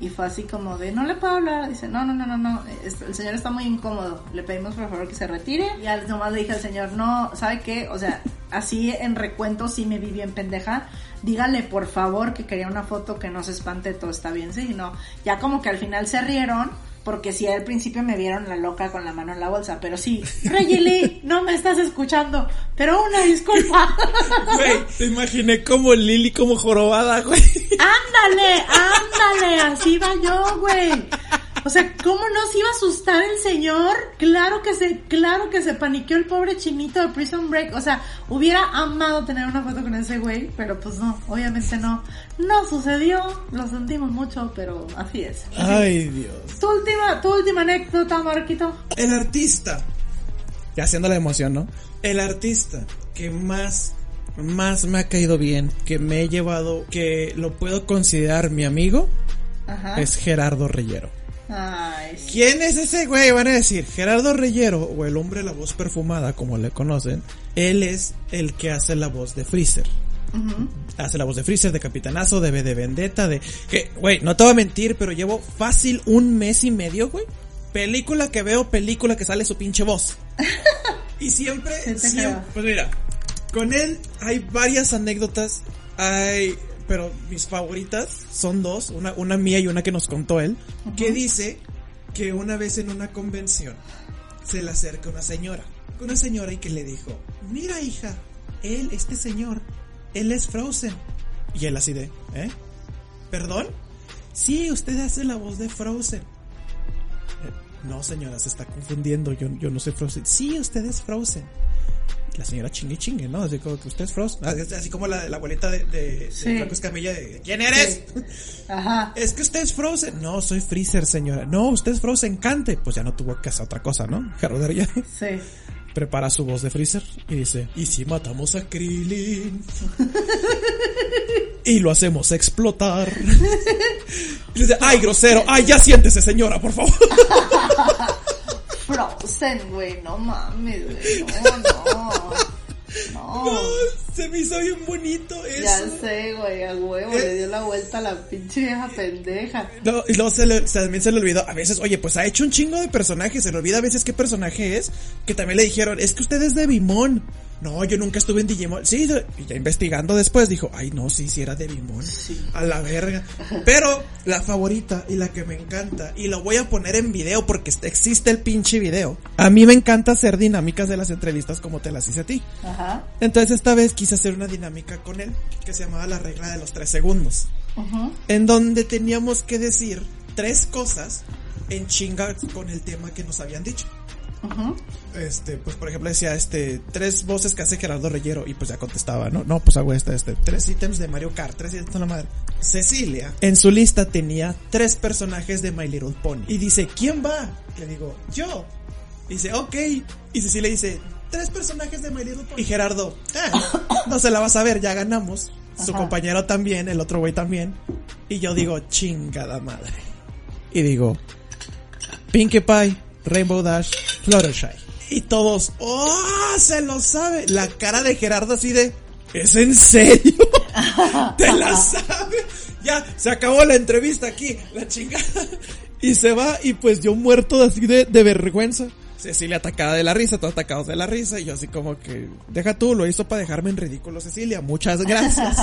Y fue así como de, no le puedo hablar. Dice, no, no, no, no, no, el señor está muy incómodo. Le pedimos por favor que se retire. Y al nomás le dije al señor, no, ¿sabe qué? O sea, así en recuento sí me vi bien pendeja. Dígale por favor que quería una foto que no se espante, todo está bien, sí, no. Ya como que al final se rieron. Porque sí, al principio me vieron la loca con la mano en la bolsa, pero sí, Reggie Lee, no me estás escuchando, pero una disculpa. Güey, te imaginé como Lily, como jorobada, güey. Ándale, ándale, así va yo, güey. O sea, ¿cómo no se iba a asustar el señor? Claro que se, claro que se paniqueó el pobre chinito de Prison Break. O sea, hubiera amado tener una foto con ese güey, pero pues no, obviamente no. No sucedió, lo sentimos mucho, pero así es. Ay, Dios. Tu última, tu última anécdota, Marquito. El artista. Ya haciendo la emoción, ¿no? El artista que más más me ha caído bien, que me he llevado, que lo puedo considerar mi amigo, Ajá. es Gerardo Reyero. Ay, sí. ¿Quién es ese güey? Van a decir, Gerardo Reyero, o el hombre de la voz perfumada, como le conocen, él es el que hace la voz de Freezer. Hace la voz de Freezer, de Capitanazo, de B de Vendetta, de... Que, güey, no te voy a mentir, pero llevo fácil un mes y medio, güey. Película que veo, película que sale su pinche voz. Y siempre, siempre, pues mira, con él hay varias anécdotas, hay, pero mis favoritas son dos, una, una mía y una que nos contó él, que dice que una vez en una convención se le acerca una señora, una señora y que le dijo, mira hija, él, este señor, él es Frozen. Y él así de, ¿eh? ¿Perdón? Sí, usted hace la voz de Frozen. Eh, No, señora, se está confundiendo. Yo, yo no soy Frozen. Sí, usted es Frozen. La señora chingue chingue, ¿no? Así como que usted es Frozen. Ah, Así como la, la abuelita de, de, de Sí. Flaco Escamilla de ¿Quién eres? Ajá. Es que usted es Frozen. No, soy Freezer, señora. No, usted es Frozen, cante. Pues ya no tuvo que hacer otra cosa, ¿no? Gerardo ya Sí. prepara su voz de Freezer y dice, ¿y si matamos a Krillin? y lo hacemos explotar. y dice, ay, grosero, ay, ya siéntese, señora, por favor. Frozen, güey, no mames, güey. No, no. No. Se me hizo bien bonito eso. Ya sé, güey, a huevo, Eh. le dio la vuelta a la pinche vieja pendeja. No, y luego se le, también se le olvidó. A veces, oye, pues ha hecho un chingo de personajes. Se le olvida a veces qué personaje es. Que también le dijeron, es que usted es de Bimón. No, yo nunca estuve en Digimon. Sí, y ya investigando después dijo, ay, no, sí, sí era de Bimón. A la verga. Pero la favorita y la que me encanta, y lo voy a poner en video porque existe el pinche video. A mí me encanta hacer dinámicas de las entrevistas como te las hice a ti. Ajá. Entonces esta vez quise hacer una dinámica con él que se llamaba la regla de los tres segundos en donde teníamos que decir tres cosas en chinga con el tema que nos habían dicho. Este, pues por ejemplo decía, este, tres voces que hace Gerardo Reyero y pues ya contestaba, ¿no? No, pues hago este, este, tres ítems de Mario Kart, tres ítems de la madre. Cecilia, en su lista tenía tres personajes de My Little Pony y dice, ¿quién va? Le digo, yo. Y dice, ok. Y Cecilia dice, tres personajes de My Little Pony. Y Gerardo, "Ah, no se la vas a ver, ya ganamos. Su Ajá. compañero también, el otro güey también. Y yo digo, chingada madre. Y digo, Pinkie Pie, Rainbow Dash, Fluttershy. Y todos, ¡oh! Se lo sabe. La cara de Gerardo así de, ¿es en serio? ¿Te la sabe? Ya, se acabó la entrevista aquí, la chingada. Y se va y pues yo muerto así de, de vergüenza. Cecilia atacada de la risa, todos atacados de la risa. Y yo así como que, deja tú, lo hizo para dejarme en ridículo Cecilia. Muchas gracias.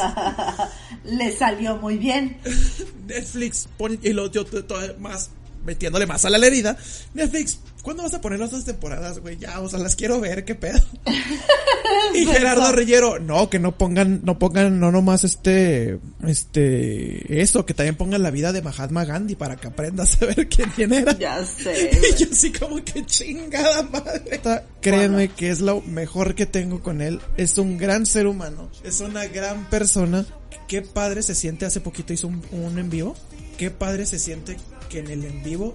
Le salió muy bien. Netflix, pon, y lo, yo to- to- más, metiéndole más a la herida. Netflix, ¿cuándo vas a poner las otras temporadas, güey? Ya, o sea, las quiero ver, qué pedo. y Gerardo Reyero, no, que no pongan, no pongan, no nomás este, este, eso, que también pongan la vida de Mahatma Gandhi para que aprendas a ver quién, quién era. Ya sé, Y yo así como que chingada madre. Créeme que es lo mejor que tengo con él. Es un gran ser humano. Es una gran persona. Qué padre se siente. Hace poquito hizo un, un en vivo. Qué padre se siente que en el en vivo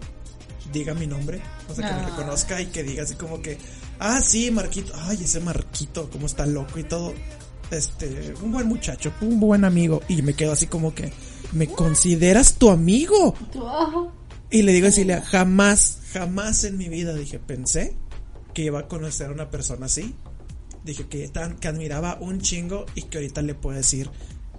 diga mi nombre. O sea, que me Ah. reconozca y que diga así como que, ah, sí, Marquito. Ay, ese Marquito, cómo está loco y todo. Este, un buen muchacho, un buen amigo. Y me quedo así como que, ¿me consideras tu amigo? Y le digo a Cecilia, jamás, jamás en mi vida dije, pensé que iba a conocer a una persona así. Dije que tan, que admiraba un chingo y que ahorita le puedo decir,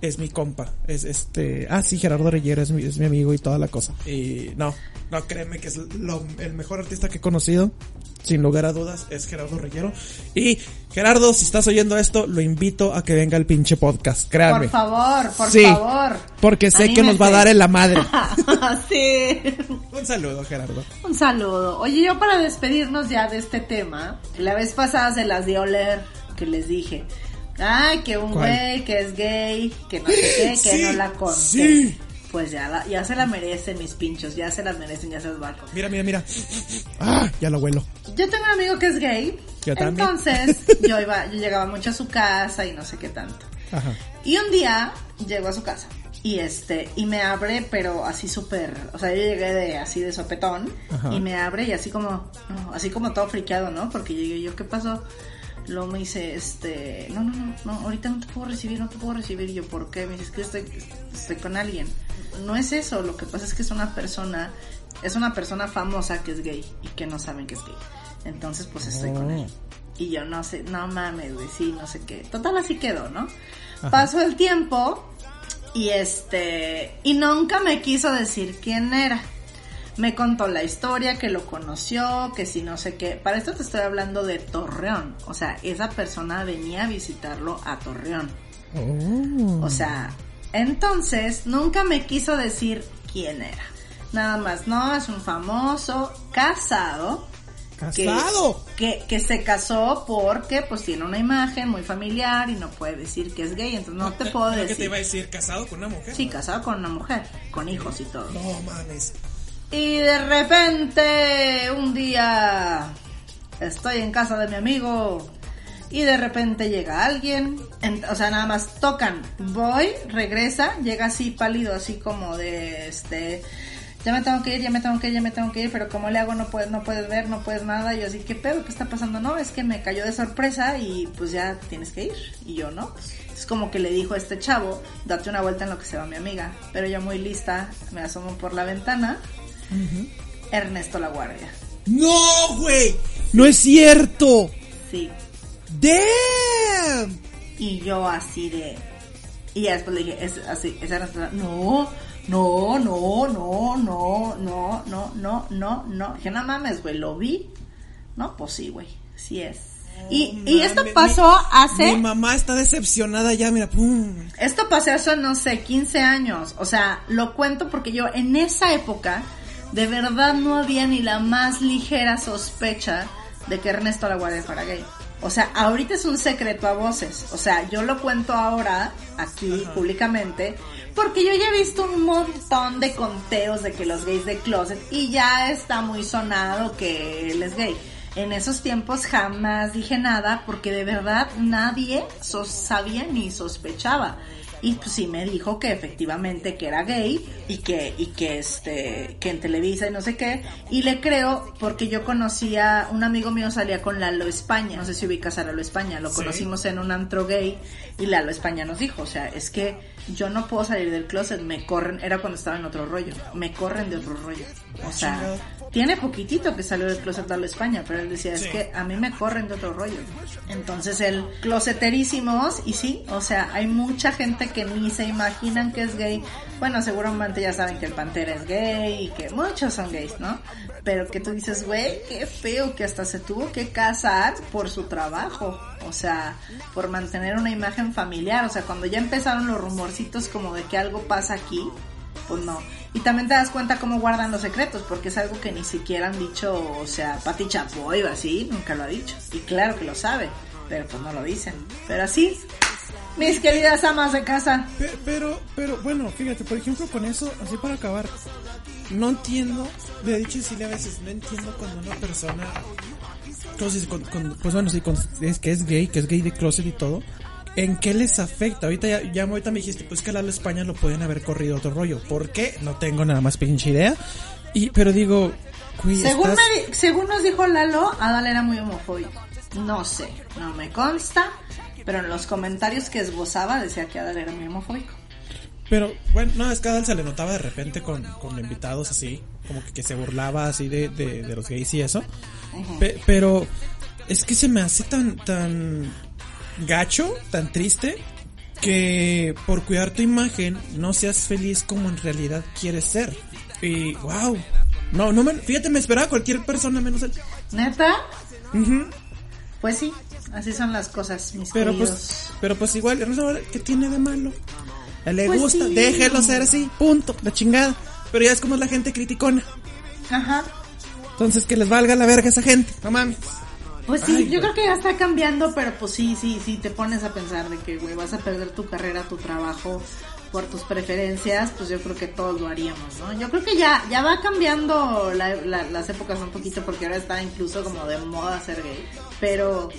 es mi compa, es este, ah sí, Gerardo Reyero es mi, es mi amigo y toda la cosa. Y no, no créeme que es lo, el mejor artista que he conocido, sin lugar a dudas, es Gerardo Reyero. Y Gerardo, si estás oyendo esto, lo invito a que venga al pinche podcast, créanme. Por favor, por Sí, favor. Porque sé que nos va a dar en la madre. sí. Un saludo, Gerardo. Un saludo. Oye, yo para despedirnos ya de este tema, la vez pasada se las di a oler, que les dije, ay, que un güey que es gay, que no sé qué, que Sí, no la conté. sí. Pues ya, la- ya se la merecen mis pinchos, ya se las merecen, ya se las va a. Mira, mira, mira. Ah, ya lo huelo. Yo tengo un amigo que es gay, Yo también. entonces yo iba, yo llegaba mucho a su casa y no sé qué tanto. Ajá. Y un día llego a su casa y este y me abre, pero así súper, o sea, yo llegué de así de sopetón Ajá. y me abre y así como no, así como todo friqueado, ¿no? Porque llegué yo, ¿qué pasó? Luego me dice, este, no, no, no, no, ahorita no te puedo recibir, no te puedo recibir. Y yo, ¿por qué? Me dice, es que estoy, estoy con alguien. No es eso, lo que pasa es que es una persona, es una persona famosa que es gay y que no saben que es gay. Entonces, pues estoy con él. Y yo no sé, no mames, güey, sí, no sé qué. Total, así quedó, ¿no? Pasó el tiempo y este, y nunca me quiso decir quién era. Me contó la historia, que lo conoció, que si no sé qué. Para esto te estoy hablando de Torreón. O sea, esa persona venía a visitarlo a Torreón. O sea, entonces nunca me quiso decir quién era. Nada más, no, es un famoso casado. que- ¡Casado! Que, que se casó porque pues tiene una imagen muy familiar y no puede decir que es gay. Entonces no te puedo Creo que te decir. iba a decir casado con una mujer. Sí, casado con una mujer, con hijos y todo. No mames. Y de repente, un día, estoy en casa de mi amigo y de repente llega alguien, en- o sea, nada más tocan, voy, regresa, llega así pálido, así como de, este, ya me tengo que ir, ya me tengo que ir, ya me tengo que ir, pero como le hago no puedes, no puedes ver, no puedes nada, y yo así, ¿qué pedo? ¿Qué está pasando? No, es que me cayó de sorpresa y pues ya tienes que ir, y yo no. Es como que le dijo a este chavo, date una vuelta en lo que se va mi amiga, pero yo muy lista, me asomo por la ventana, Ernesto La Guardia. ¡No, güey! ¡No es cierto! Sí. ¡Damn! Y yo así de... Y ya después le dije, es así, es Ernesto La- No, no, no, no, no, no, no, no, no, no. Dije, no mames, güey, ¿lo vi? No, pues sí, güey, sí es. Y, y esto pasó mi- hace... Mi mamá está decepcionada ya, mira, pum. Esto pasó hace, no sé, 15 años. O sea, lo cuento porque yo en esa época, de verdad no había ni la más ligera sospecha de que Ernesto La Guardia fuera gay. O sea, ahorita es un secreto a voces. O sea, yo lo cuento ahora, aquí, públicamente, porque yo ya he visto un montón de conteos de que los gays de closet y ya está muy sonado que él es gay. En esos tiempos jamás dije nada porque de verdad nadie sabía ni sospechaba. Y pues sí me dijo que efectivamente que era gay y que, y que este, que en Televisa y no sé qué. Y le creo porque yo conocía, un amigo mío salía con Lalo España. No sé si ubicas a Lalo España. Lo Sí. conocimos en un antro gay y Lalo España nos dijo, o sea, es que yo no puedo salir del closet, me corren, era cuando estaba en otro rollo, me corren de otro rollo. O sea. Tiene poquitito que salió del closet Lalo España, pero él decía, es Sí. que a mí me corren de otro rollo. Entonces el closeterísimos, y sí, o sea, hay mucha gente que ni se imaginan que es gay. Bueno, seguramente ya saben que el Pantera es gay y que muchos son gays, ¿no? Pero que tú dices, güey, qué feo que hasta se tuvo que casar por su trabajo. O sea, por mantener una imagen familiar. O sea, cuando ya empezaron los rumorcitos como de que algo pasa aquí, pues no. Y también te das cuenta cómo guardan los secretos, porque es algo que ni siquiera han dicho, o sea, Pati Chapoy o así, nunca lo ha dicho. Y claro que lo sabe, pero pues no lo dicen. Pero así, mis queridas amas de casa. Pe- Pero, pero, bueno, fíjate, por ejemplo, con eso, así para acabar, no entiendo, de dicho sí a veces, no entiendo cuando una persona, entonces, con- con- pues bueno, sí, es que es gay, que es gay de closet y todo, ¿en qué les afecta? Ahorita ya, ya ahorita me dijiste, pues que Lalo España lo pueden haber corrido otro rollo, ¿por qué? No tengo nada más pinche idea, y, pero digo, güey, Según, estás- me según nos dijo Lalo, Adal era muy homofóbico. No sé, no me consta, pero en los comentarios que esbozaba decía que Adal era muy homofóbico. Pero bueno, no, es que Adal se le notaba de repente con, con invitados así, como que, que se burlaba así de, de, de los gays y eso. Pe- pero es que se me hace tan, tan gacho, tan triste, que por cuidar tu imagen no seas feliz como en realidad quieres ser. Y wow. No, no me, fíjate, me esperaba cualquier persona menos él. ¿Neta? Ujú. Pues sí, así son las cosas, mis Pero queridos. pues, pero pues igual, ¿qué tiene de malo? Le Pues gusta, sí. déjelo ser así, punto, la chingada. Pero ya es como es la gente criticona. Ajá. Entonces que les valga la verga esa gente, no mames. Pues sí, Ay, yo creo que ya está cambiando, pero pues sí, sí, sí, te pones a pensar de que, güey, vas a perder tu carrera, tu trabajo por tus preferencias, pues yo creo que todos lo haríamos, ¿no? Yo creo que ya, ya va cambiando la- la- las épocas un poquito porque ahora está incluso como de moda ser gay. Pero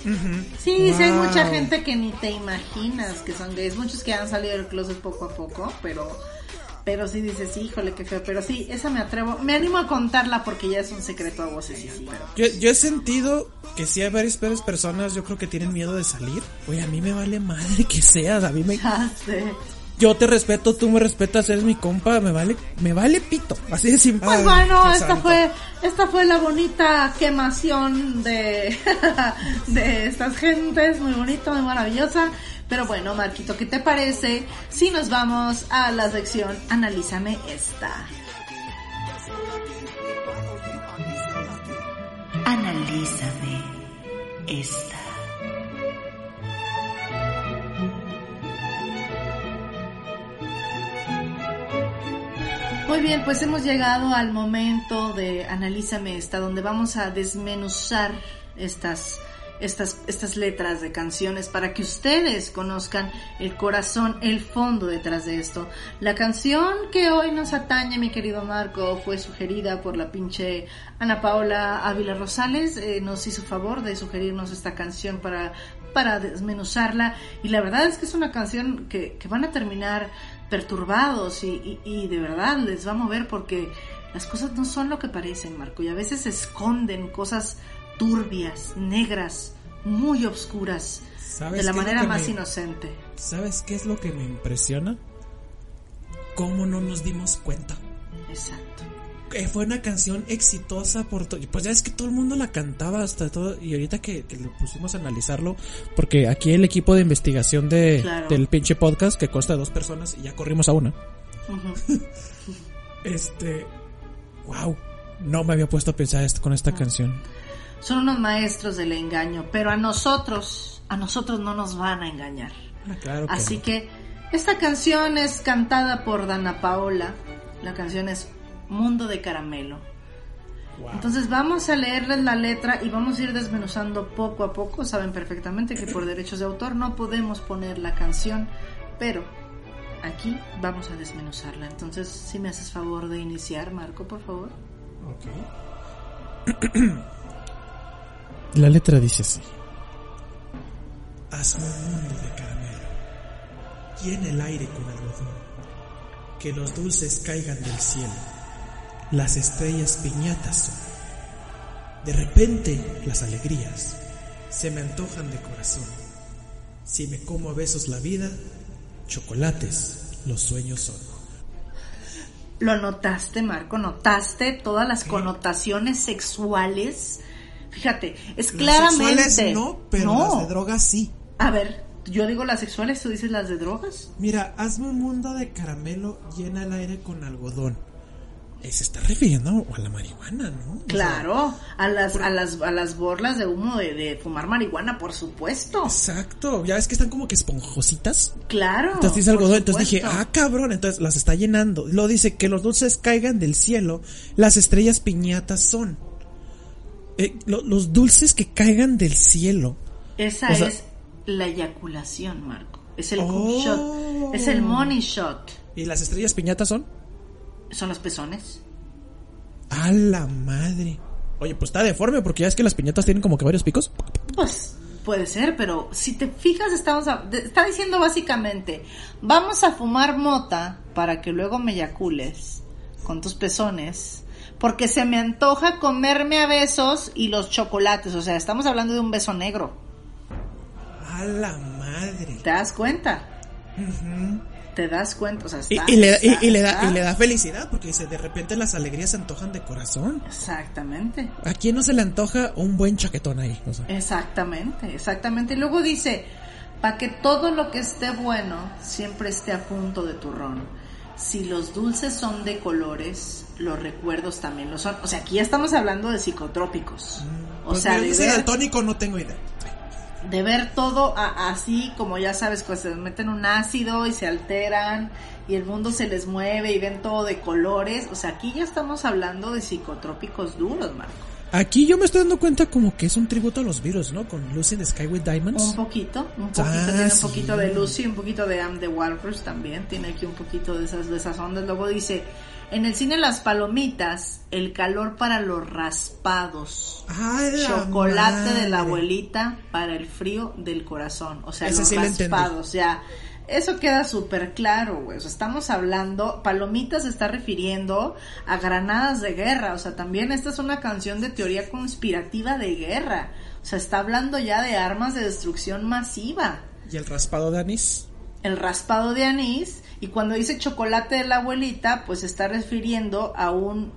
sí, sí hay mucha gente que ni te imaginas que son gays, muchos que han salido del closet poco a poco, pero pero sí dices, híjole, qué feo. Pero sí, esa me atrevo, me animo a contarla porque ya es un secreto a voces. Sí, sí, pero- Yo, yo he sentido que sí hay varias, varias personas, yo creo que tienen miedo de salir. Oye, a mí me vale madre que seas, a mí me... Ya sé. Yo te respeto, tú me respetas, eres mi compa, me vale, me vale pito. Así de simple. Pues bueno, esta santo. fue, esta fue la bonita quemación de, de estas gentes, muy bonita, muy maravillosa. Pero bueno, Marquito, ¿qué te parece si nos vamos a la sección Analízame esta? Analízame esta. Muy bien, pues hemos llegado al momento de Analízame esta, donde vamos a desmenuzar estas, estas, estas letras de canciones para que ustedes conozcan el corazón, el fondo detrás de esto. La canción que hoy nos atañe, mi querido Marco, fue sugerida por la pinche Ana Paola Ávila Rosales. Eh, nos hizo favor de sugerirnos esta canción para, para desmenuzarla. Y la verdad es que es una canción que, que van a terminar perturbados y, y- y de verdad les va a mover porque las cosas no son lo que parecen, Marco, y a veces esconden cosas turbias, negras, muy obscuras, ¿Sabes de la manera más me- inocente. ¿Sabes qué es lo que me impresiona? ¿Cómo no nos dimos cuenta? Exacto. Que fue una canción exitosa por todo. Pues ya es que todo el mundo la cantaba hasta todo. Y ahorita que, que lo pusimos a analizarlo, porque aquí el equipo de investigación de, Claro. del pinche podcast, que consta de dos personas, y ya corrimos a una. Este. ¡Wow! No me había puesto a pensar esto con esta canción. Son unos maestros del engaño, pero a nosotros, a nosotros no nos van a engañar. Ah, claro que Así no. que esta canción es cantada por Dana Paola. La canción es Mundo de Caramelo. Wow. Entonces vamos a leerles la letra y vamos a ir desmenuzando poco a poco. Saben perfectamente que por derechos de autor no podemos poner la canción, pero aquí vamos a desmenuzarla. Entonces, si me haces favor de iniciar, Marco, por favor. Ok. La letra dice así. Hazme un mundo de caramelo. Llena el aire con algodón. Que los dulces caigan del cielo. Las estrellas piñatas son. De repente las alegrías se me antojan de corazón. Si me como a besos la vida, chocolates los sueños son. ¿Lo notaste, Marco? ¿Notaste todas las connotaciones sexuales? Fíjate, es claramente... Las sexuales no, pero No. las de drogas sí. A ver, yo digo las sexuales, tú dices las de drogas. Mira, hazme un mundo de caramelo, llena el aire con algodón. Se está refiriendo a la marihuana, ¿no? O sea, Claro, a las, a las, a las borlas de humo de, de fumar marihuana, por supuesto. exacto, ya ves que están como que esponjositas. Claro. Entonces dice algodón, entonces dije, ah, cabrón, entonces las está llenando. Lo dice que los dulces caigan del cielo, las estrellas piñatas son. Eh, lo- los dulces que caigan del cielo. Esa o sea- es la eyaculación, Marco. Es el Oh. shot. Es el money shot. ¿Y las estrellas piñatas son? Son los pezones. A la madre. Oye, pues está deforme porque ya es que las piñatas tienen como que varios picos. Pues puede ser, pero si te fijas, estamos a- está diciendo básicamente, vamos a fumar mota para que luego me eyacules con tus pezones, porque se me antoja comerme a besos y los chocolates, o sea, estamos hablando de un beso negro, A la madre. ¿te das cuenta? ¿Te das cuenta? O sea, Y, está- y le, da- y- le da, y le da felicidad porque dice, de repente las alegrías se antojan de corazón. Exactamente. ¿A quién no se le antoja un buen chaquetón ahí? O sea, Exactamente, exactamente. Y luego dice, para que todo lo que esté bueno siempre esté a punto de turrón. Si los dulces son de colores, los recuerdos también lo son. O sea, aquí ya estamos hablando de psicotrópicos. O pues sea, de ver, daltónico, no tengo idea. de ver todo a- así, como ya sabes, pues se meten un ácido y se alteran y el mundo se les mueve y ven todo de colores. O sea, aquí ya estamos hablando de psicotrópicos duros, Marco. Aquí yo me estoy dando cuenta como que es un tributo a los virus, ¿no? Con Lucy in the Sky with Diamonds. Un poquito, un poquito, Ah, tiene un poquito de Lucy, un poquito de Am the Walrus también, tiene aquí un poquito de esas, de esas ondas. Luego dice, en el cine Las Palomitas, el calor para los raspados. Ay, Chocolate de la abuelita para el frío del corazón. O sea, Ese los sí raspados, ya. Eso queda súper claro, güey. O sea, estamos hablando, Palomitas se está refiriendo a granadas de guerra. O sea, también esta es una canción de teoría conspirativa de guerra. O sea, está hablando ya de armas de destrucción masiva. ¿Y el raspado de anís? El raspado de anís. Y cuando dice chocolate de la abuelita, pues está refiriendo a un.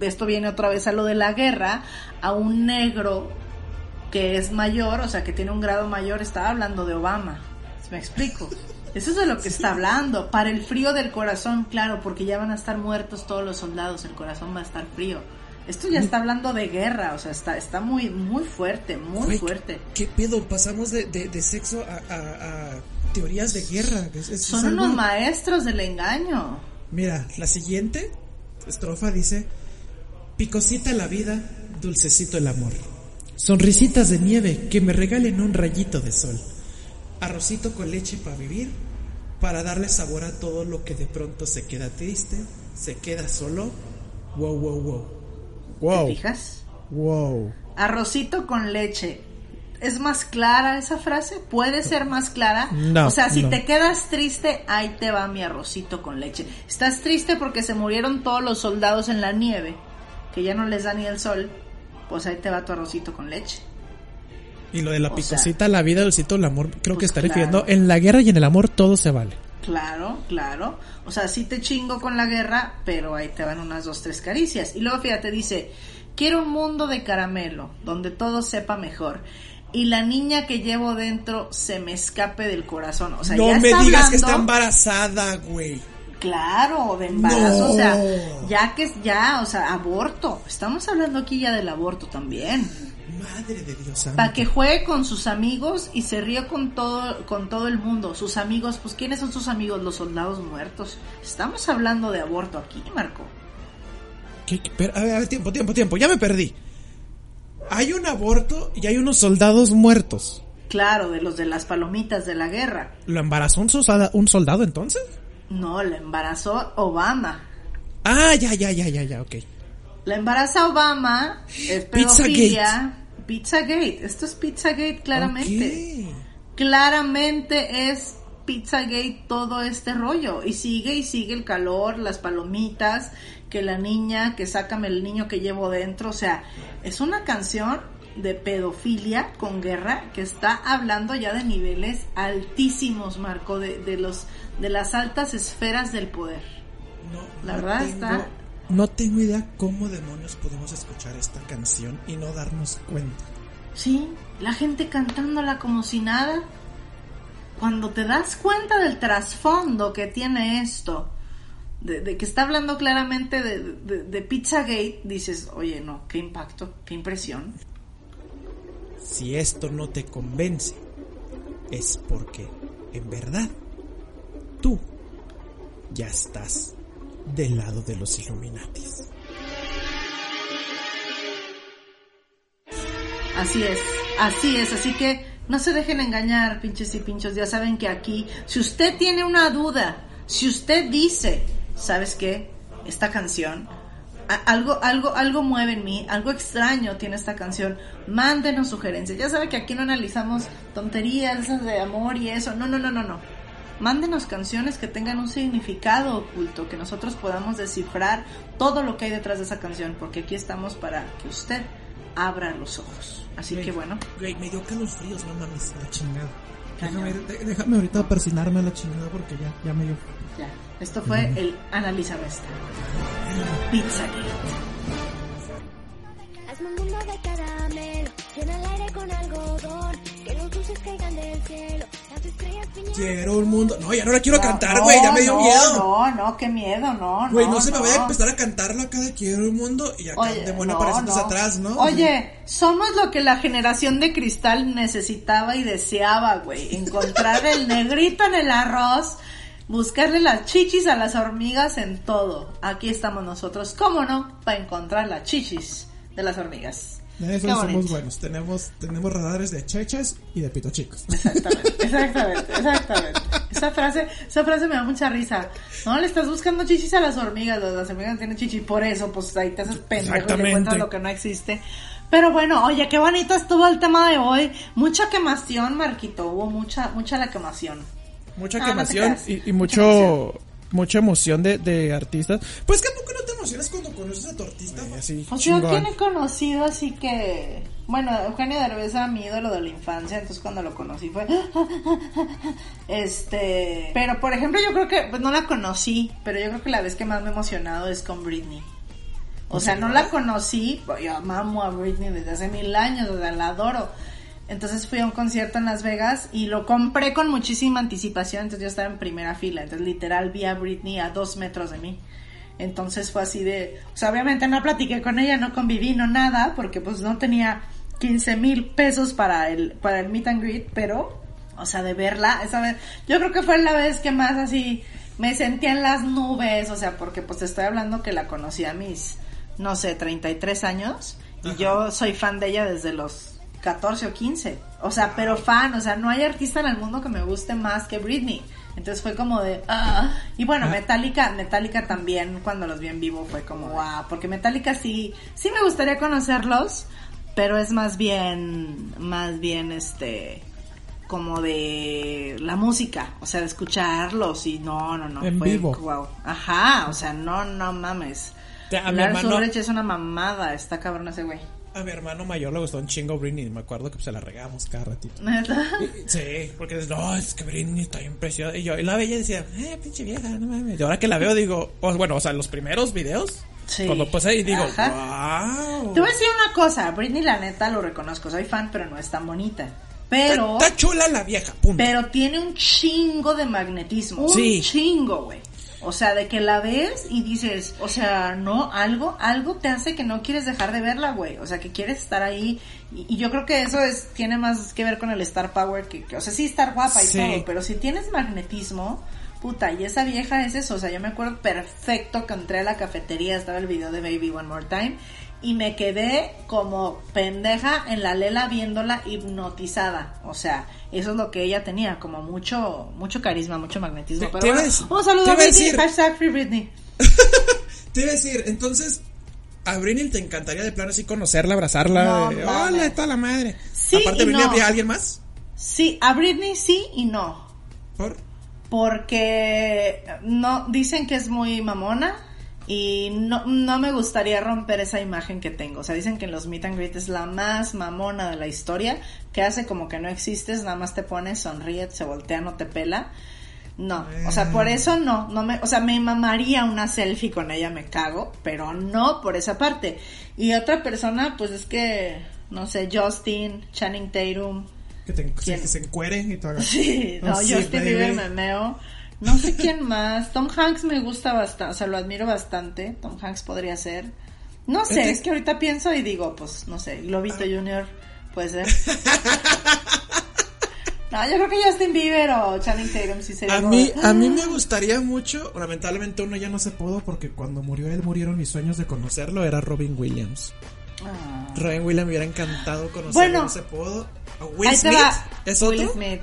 Esto viene otra vez a lo de la guerra. A un negro que es mayor, o sea, que tiene un grado mayor. Estaba hablando de Obama. ¿Me explico? Eso es de lo que está hablando. Para el frío del corazón, claro, porque ya van a estar muertos todos los soldados, el corazón va a estar frío. Esto ya está hablando de guerra, o sea, está, está muy, muy fuerte, muy fuerte. ¿Qué pedo? Pasamos de, de, de sexo a, a- a teorías de guerra. Es- es- Son es algo- unos maestros del engaño. Mira, la siguiente estrofa dice: Picosita la vida, dulcecito el amor. Sonrisitas de nieve que me regalen un rayito de sol. Arrocito con leche para vivir, para darle sabor a todo lo que de pronto se queda triste, se queda solo. Wow, wow, wow. Wow. ¿Te fijas? Wow. Arrocito con leche. ¿Es más clara esa frase? ¿Puede ser más clara? No, O sea, si no. te quedas triste, ahí te va mi arrocito con leche. Estás triste porque se murieron todos los soldados en la nieve, que ya no les da ni el sol, pues ahí te va tu arrocito con leche. Y lo de la O picosita, la vida, dulcito el amor, creo que Pues está claro. refiriendo en la guerra y en el amor todo se vale. Claro, claro. O sea, sí te chingo con la guerra, pero ahí te van unas dos, tres caricias. Y luego fíjate, dice, quiero un mundo de caramelo, donde todo sepa mejor. Y la niña que llevo dentro se me escape del corazón. O sea, no ya me está digas que está embarazada, güey. Claro, de embarazo, No. o sea, ya que ya, o sea, aborto. Estamos hablando aquí ya del aborto también. Madre de Dios. Para que juegue con sus amigos y se ríe con todo, con todo el mundo. Sus amigos, pues ¿quiénes son sus amigos? Los soldados muertos. Estamos hablando de aborto aquí, Marco. ¿Qué- qué- pero, a ver, a ver, tiempo, tiempo, tiempo, ya me perdí. Hay un aborto y hay unos soldados muertos. Claro, de los de las palomitas de la guerra. ¿Lo embarazó un, soldado- un soldado entonces? No, la embarazó Obama. Ah, ya, ya, ya, ya, ya, ok. La embaraza Obama, es pedofilia. Pizzagate. Esto es Pizzagate claramente. Claramente es Pizzagate todo este rollo y sigue y sigue el calor, las palomitas, que la niña, que sácame el niño que llevo dentro, o sea, es una canción de pedofilia con guerra que está hablando ya de niveles altísimos, Marco, de, de los de las altas esferas del poder. No, La no verdad tengo- está- No tengo idea cómo demonios podemos escuchar esta canción y no darnos cuenta. Sí, la gente cantándola como si nada. Cuando te das cuenta del trasfondo que tiene esto, de, de que está hablando claramente de, de, de Pizzagate, dices, oye, no, qué impacto, qué impresión. Si esto no te convence, es porque, en verdad, tú ya estás del lado de los Illuminatis. Así es, así es, así que no se dejen engañar, pinches y pinchos, ya saben que aquí, si usted tiene una duda, si usted dice, ¿sabes qué? Esta canción, algo, algo, algo mueve en mí, algo extraño tiene esta canción, mándenos sugerencias. Ya sabe que aquí no analizamos tonterías de amor y eso, no, no, no, no, no. Mándenos canciones que tengan un significado oculto, que nosotros podamos descifrar todo lo que hay detrás de esa canción, porque aquí estamos para que usted abra los ojos. Así que bueno, Güey, me dio calofríos, no mames, la chingada. Déjame, déjame ahorita persinarme a la chingada porque ya, ya me dio. ya. Esto fue el Analízame esta. Pizzagate. Hazme un mundo de caramelo, llena el aire con algodón, Quiero un mundo. No, ya no la quiero cantar, güey, ya me dio no, miedo. No, no, qué miedo, no. Güey, no, se me vaya a no. empezar a cantarlo acá de Quiero un mundo y acá Oye, de buena no, apareciendo no. atrás, ¿no? Oye, somos lo que la generación de cristal necesitaba y deseaba, güey. Encontrar el negrito en el arroz, buscarle las chichis a las hormigas en todo. Aquí estamos nosotros, ¿cómo no? Para encontrar las chichis de las hormigas. De eso somos buenos. Tenemos, tenemos radares de cheches y de pito chicos. Exactamente, exactamente, exactamente. Esa frase, esa frase me da mucha risa. No le estás buscando chichis a las hormigas, las hormigas tienen chichis, por eso, pues ahí te haces pendejo y Exactamente. encuentras lo que no existe. Pero bueno, oye, qué bonito estuvo el tema de hoy. Mucha quemación, Marquito, hubo mucha, mucha la quemación. Mucha No, no te quemación creas. y, y Mucha mucho, mucha emoción de, de artistas. Pues que a poco no te emocionas cuando conoces a tu artista, güey? Así, O sea, chingón. ¿quién he conocido así que... Bueno, Eugenio Derbez era mi ídolo de la infancia, entonces cuando lo conocí fue... Este... Pero, por ejemplo, yo creo que... Pues no la conocí, pero yo creo que la vez que más me he emocionado es con Britney. O sea, no la conocí, pues, yo amo a Britney desde hace mil años, o sea, la adoro. Entonces fui a un concierto en Las Vegas y lo compré con muchísima anticipación, entonces yo estaba en primera fila, entonces literal vi a Britney a dos metros de mí. Entonces fue así de, o sea, obviamente no platiqué con ella, no conviví, no nada, porque pues no tenía 15 mil pesos para el, para el meet and greet, pero, o sea, de verla, esa vez, yo creo que fue la vez que más así me sentía en las nubes, o sea, porque pues te estoy hablando que la conocí a mis, no sé, 33 años, y yo soy fan de ella desde los 14 o 15. O sea, pero fan, o sea, no hay artista en el mundo que me guste más que Britney. Entonces fue como de, ah. Y bueno, Metallica, Metallica también cuando los vi en vivo fue como, wow, porque Metallica sí, sí me gustaría conocerlos, pero es más bien, más bien este, como de la música, o sea, de escucharlos y no, no, no. En fue, vivo. Wow. Ajá, o sea, no, no mames. Te- a mi hermano- es una mamada, está cabrón ese güey. A mi hermano mayor le gustó un chingo Britney. Me acuerdo que pues, se la regamos cada ratito. ¿Neta? Sí, porque no, es que Britney está bien preciosa. Y yo y la veía y decía, eh, pinche vieja, no mames. Y ahora que la veo digo, bueno, o sea, los primeros videos, Sí. cuando puse ahí digo, Ajá. wow. Te voy a decir una cosa, Britney la neta lo reconozco, soy fan, pero no es tan bonita. Pero, Está, está chula la vieja, punto. pero tiene un chingo de magnetismo, un Sí. chingo, güey. O sea, de que la ves y dices, o sea, no, algo, algo te hace que no quieres dejar de verla, güey. O sea, que quieres estar ahí. Y, y yo creo que eso es, tiene más que ver con el star power que, que- o sea, sí estar guapa y Sí. todo, pero si tienes magnetismo, puta, y esa vieja es eso. O sea, yo me acuerdo perfecto que entré a la cafetería, estaba el video de Baby One More Time. Y me quedé como pendeja en la lela viéndola hipnotizada. O sea, eso es lo que ella tenía, como mucho, mucho carisma, mucho magnetismo. Pero bueno, un saludo a Britney, decir- hashtag Free Britney. Te iba a decir, entonces, a Britney te encantaría de plano así conocerla, abrazarla. No, de. Hola, está la madre. Sí Aparte, Britney, no. ¿habría alguien más? Sí, a Britney sí y no. ¿Por? Porque no, dicen que es muy mamona y no, no me gustaría romper esa imagen que tengo. O sea, dicen que en los meet and greet es la más mamona de la historia, que hace como que no existes, nada más te pones, sonríe, se voltea, no te pela. No, o sea, por eso no, no me, o sea, me mamaría una selfie con ella, me cago, pero no por esa parte. Y otra persona, pues es que, no sé, Justin, Channing Tatum, Que, te, que se encueren y todo. Sí, no, sí, Justin baby. Bieber me meo. No sé quién más. Tom Hanks me gusta bastante, o sea, lo admiro bastante. Tom Hanks podría ser. No sé, es que ahorita pienso y digo, pues, no sé, Globito Junior puede ser. No, yo creo que Justin Bieber o Channing Tatum sí sería A como- mí, a mí me gustaría mucho, lamentablemente uno ya no se pudo porque cuando murió él murieron mis sueños de conocerlo, era Robin Williams. Ah. Robin Williams me hubiera encantado conocerlo, Bueno. no se pudo. A Will Smith es Will otro. Smith.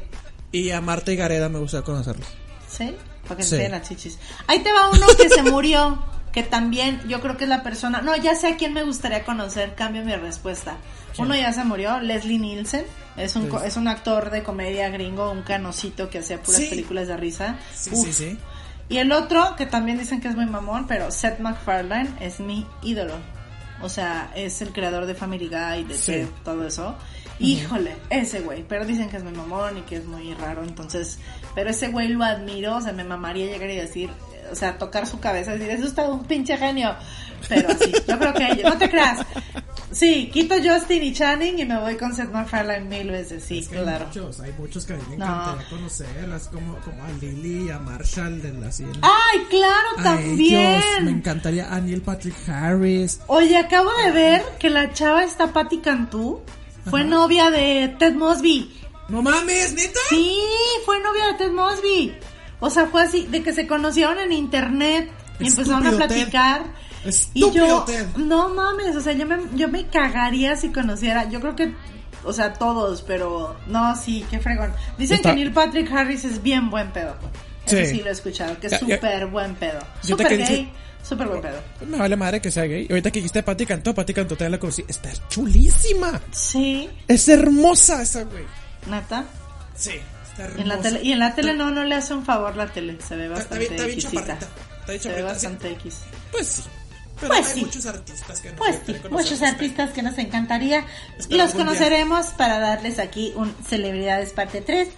Y a Marta y Gareda me gustaría conocerlos. ¿Sí? Para que Sí. las chichis. Ahí te va uno que se murió, que también yo creo que es la persona... No, ya sé a quién me gustaría conocer, cambio mi respuesta. Uno ya se murió, Leslie Nielsen. Es un, es un actor de comedia gringo, un canocito que hacía puras Sí. películas de risa. Sí, Uf. sí, sí. Y el otro, que también dicen que es muy mamón, pero Seth MacFarlane es mi ídolo. O sea, es el creador de Family Guy, de Sí. Todo eso. Híjole, ese güey. Pero dicen que es muy mamón y que es muy raro. Entonces, pero ese güey lo admiro. O sea, me mamaría llegar y decir, o sea, tocar su cabeza y decir, es usted un pinche genio. Pero sí, yo creo que, no te creas. Sí, quito Justin y Channing y me voy con Seth MacFarlane mil veces. Sí, Es que claro. Hay muchos, hay muchos que a mí me No. encantaría conocerlas, como, como a Lily, a Marshall de la cien. ¡Ay, claro, a también! ellos, me encantaría a Neil Patrick Harris. Oye, acabo de ver que la chava esta Patty Cantú fue Ajá. novia de Ted Mosby. No mames, neta. Sí, fue novia de Ted Mosby. O sea, fue así, de que se conocieron en internet y empezaron a Estúpido Ted. platicar. Y yo, Ted. no mames, o sea, yo me, yo me cagaría si conociera, yo creo que, o sea, todos, pero no, sí, qué fregón. Dicen Está- que Neil Patrick Harris es bien buen pedo. Eso sí, Sí. lo he escuchado, que es súper buen pedo. Súper gay, súper buen pedo. Me vale madre que sea gay. Ahorita que dijiste Pati Cantó, Pati Cantó también la conocí. Está chulísima. Sí, Es hermosa esa güey. neta. Sí, Está En la hermosa. tele, y en la tele no, no le hace un favor la tele. Se ve está bastante está bien Xita. chaparrita. Está Se ve bastante X. Pues sí. Pero Pues hay sí. muchos artistas que no Pues sí, muchos artistas que nos encantaría. Espero Los algún día. conoceremos para darles aquí un Celebridades parte 3.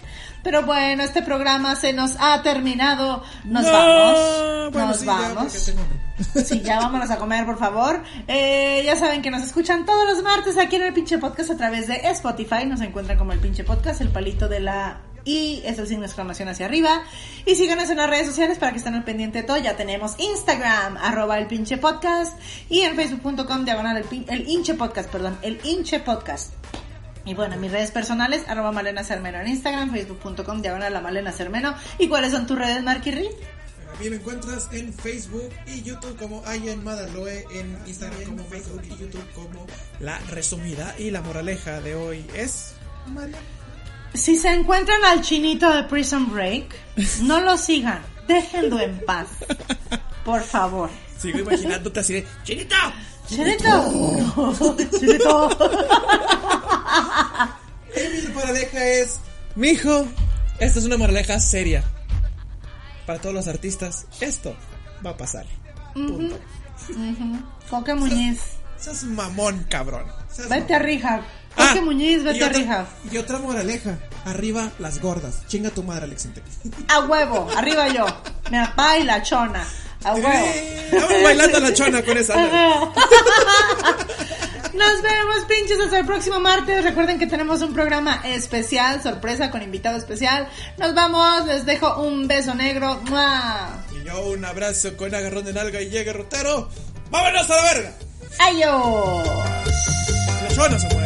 Pero bueno, este programa se nos ha terminado. Nos No, vamos. bueno, nos sí, ya, vamos. hambre. Sí, ya vámonos a comer, por favor. Eh, ya saben que nos escuchan todos los martes aquí en el pinche podcast a través de Spotify. Nos encuentran como el pinche podcast, el palito de la y es el signo de exclamación hacia arriba. Y síganos en las redes sociales para que estén al pendiente de todo. Ya tenemos Instagram, arroba el pinche podcast. Y en facebook.com, diagonal el, el hinche podcast, perdón, el hinche podcast. Y bueno, mis redes personales, arroba Malena Cermeno en Instagram, facebook.com, diagonal la Malena Cermeno. ¿Y cuáles son tus redes, Marky Reed? A mí me encuentras en Facebook y YouTube como Ayan Madaloe, en Instagram como Facebook y YouTube como La Resumida. Y la moraleja de hoy es... Si se encuentran al chinito de Prison Break, no lo sigan, déjenlo en paz. Por favor. Sigo imaginándote así de... ¡Chinito! Chinito. Y mi moraleja es... Mijo, esta es una moraleja seria. Para todos los artistas, esto va a pasar. Punto. Coque Muñiz. Seas mamón, cabrón. Seas Vete a mamón. Rehab. Ah, Coque Muñiz, vete a Rehab. Y otra moraleja. Arriba las gordas. Chinga tu madre, Alex Intec. A huevo, arriba yo. Me apa y la chona. Vamos bailando la chona con esa. Nos vemos, pinches, hasta el próximo martes. Recuerden que tenemos un programa especial, sorpresa con invitado especial. Nos vamos, les dejo un beso negro. ¡Mua! Y yo un abrazo con agarrón de nalga y llegue rotero. ¡Vámonos a la verga! ¡Adiós! La chona se mueve.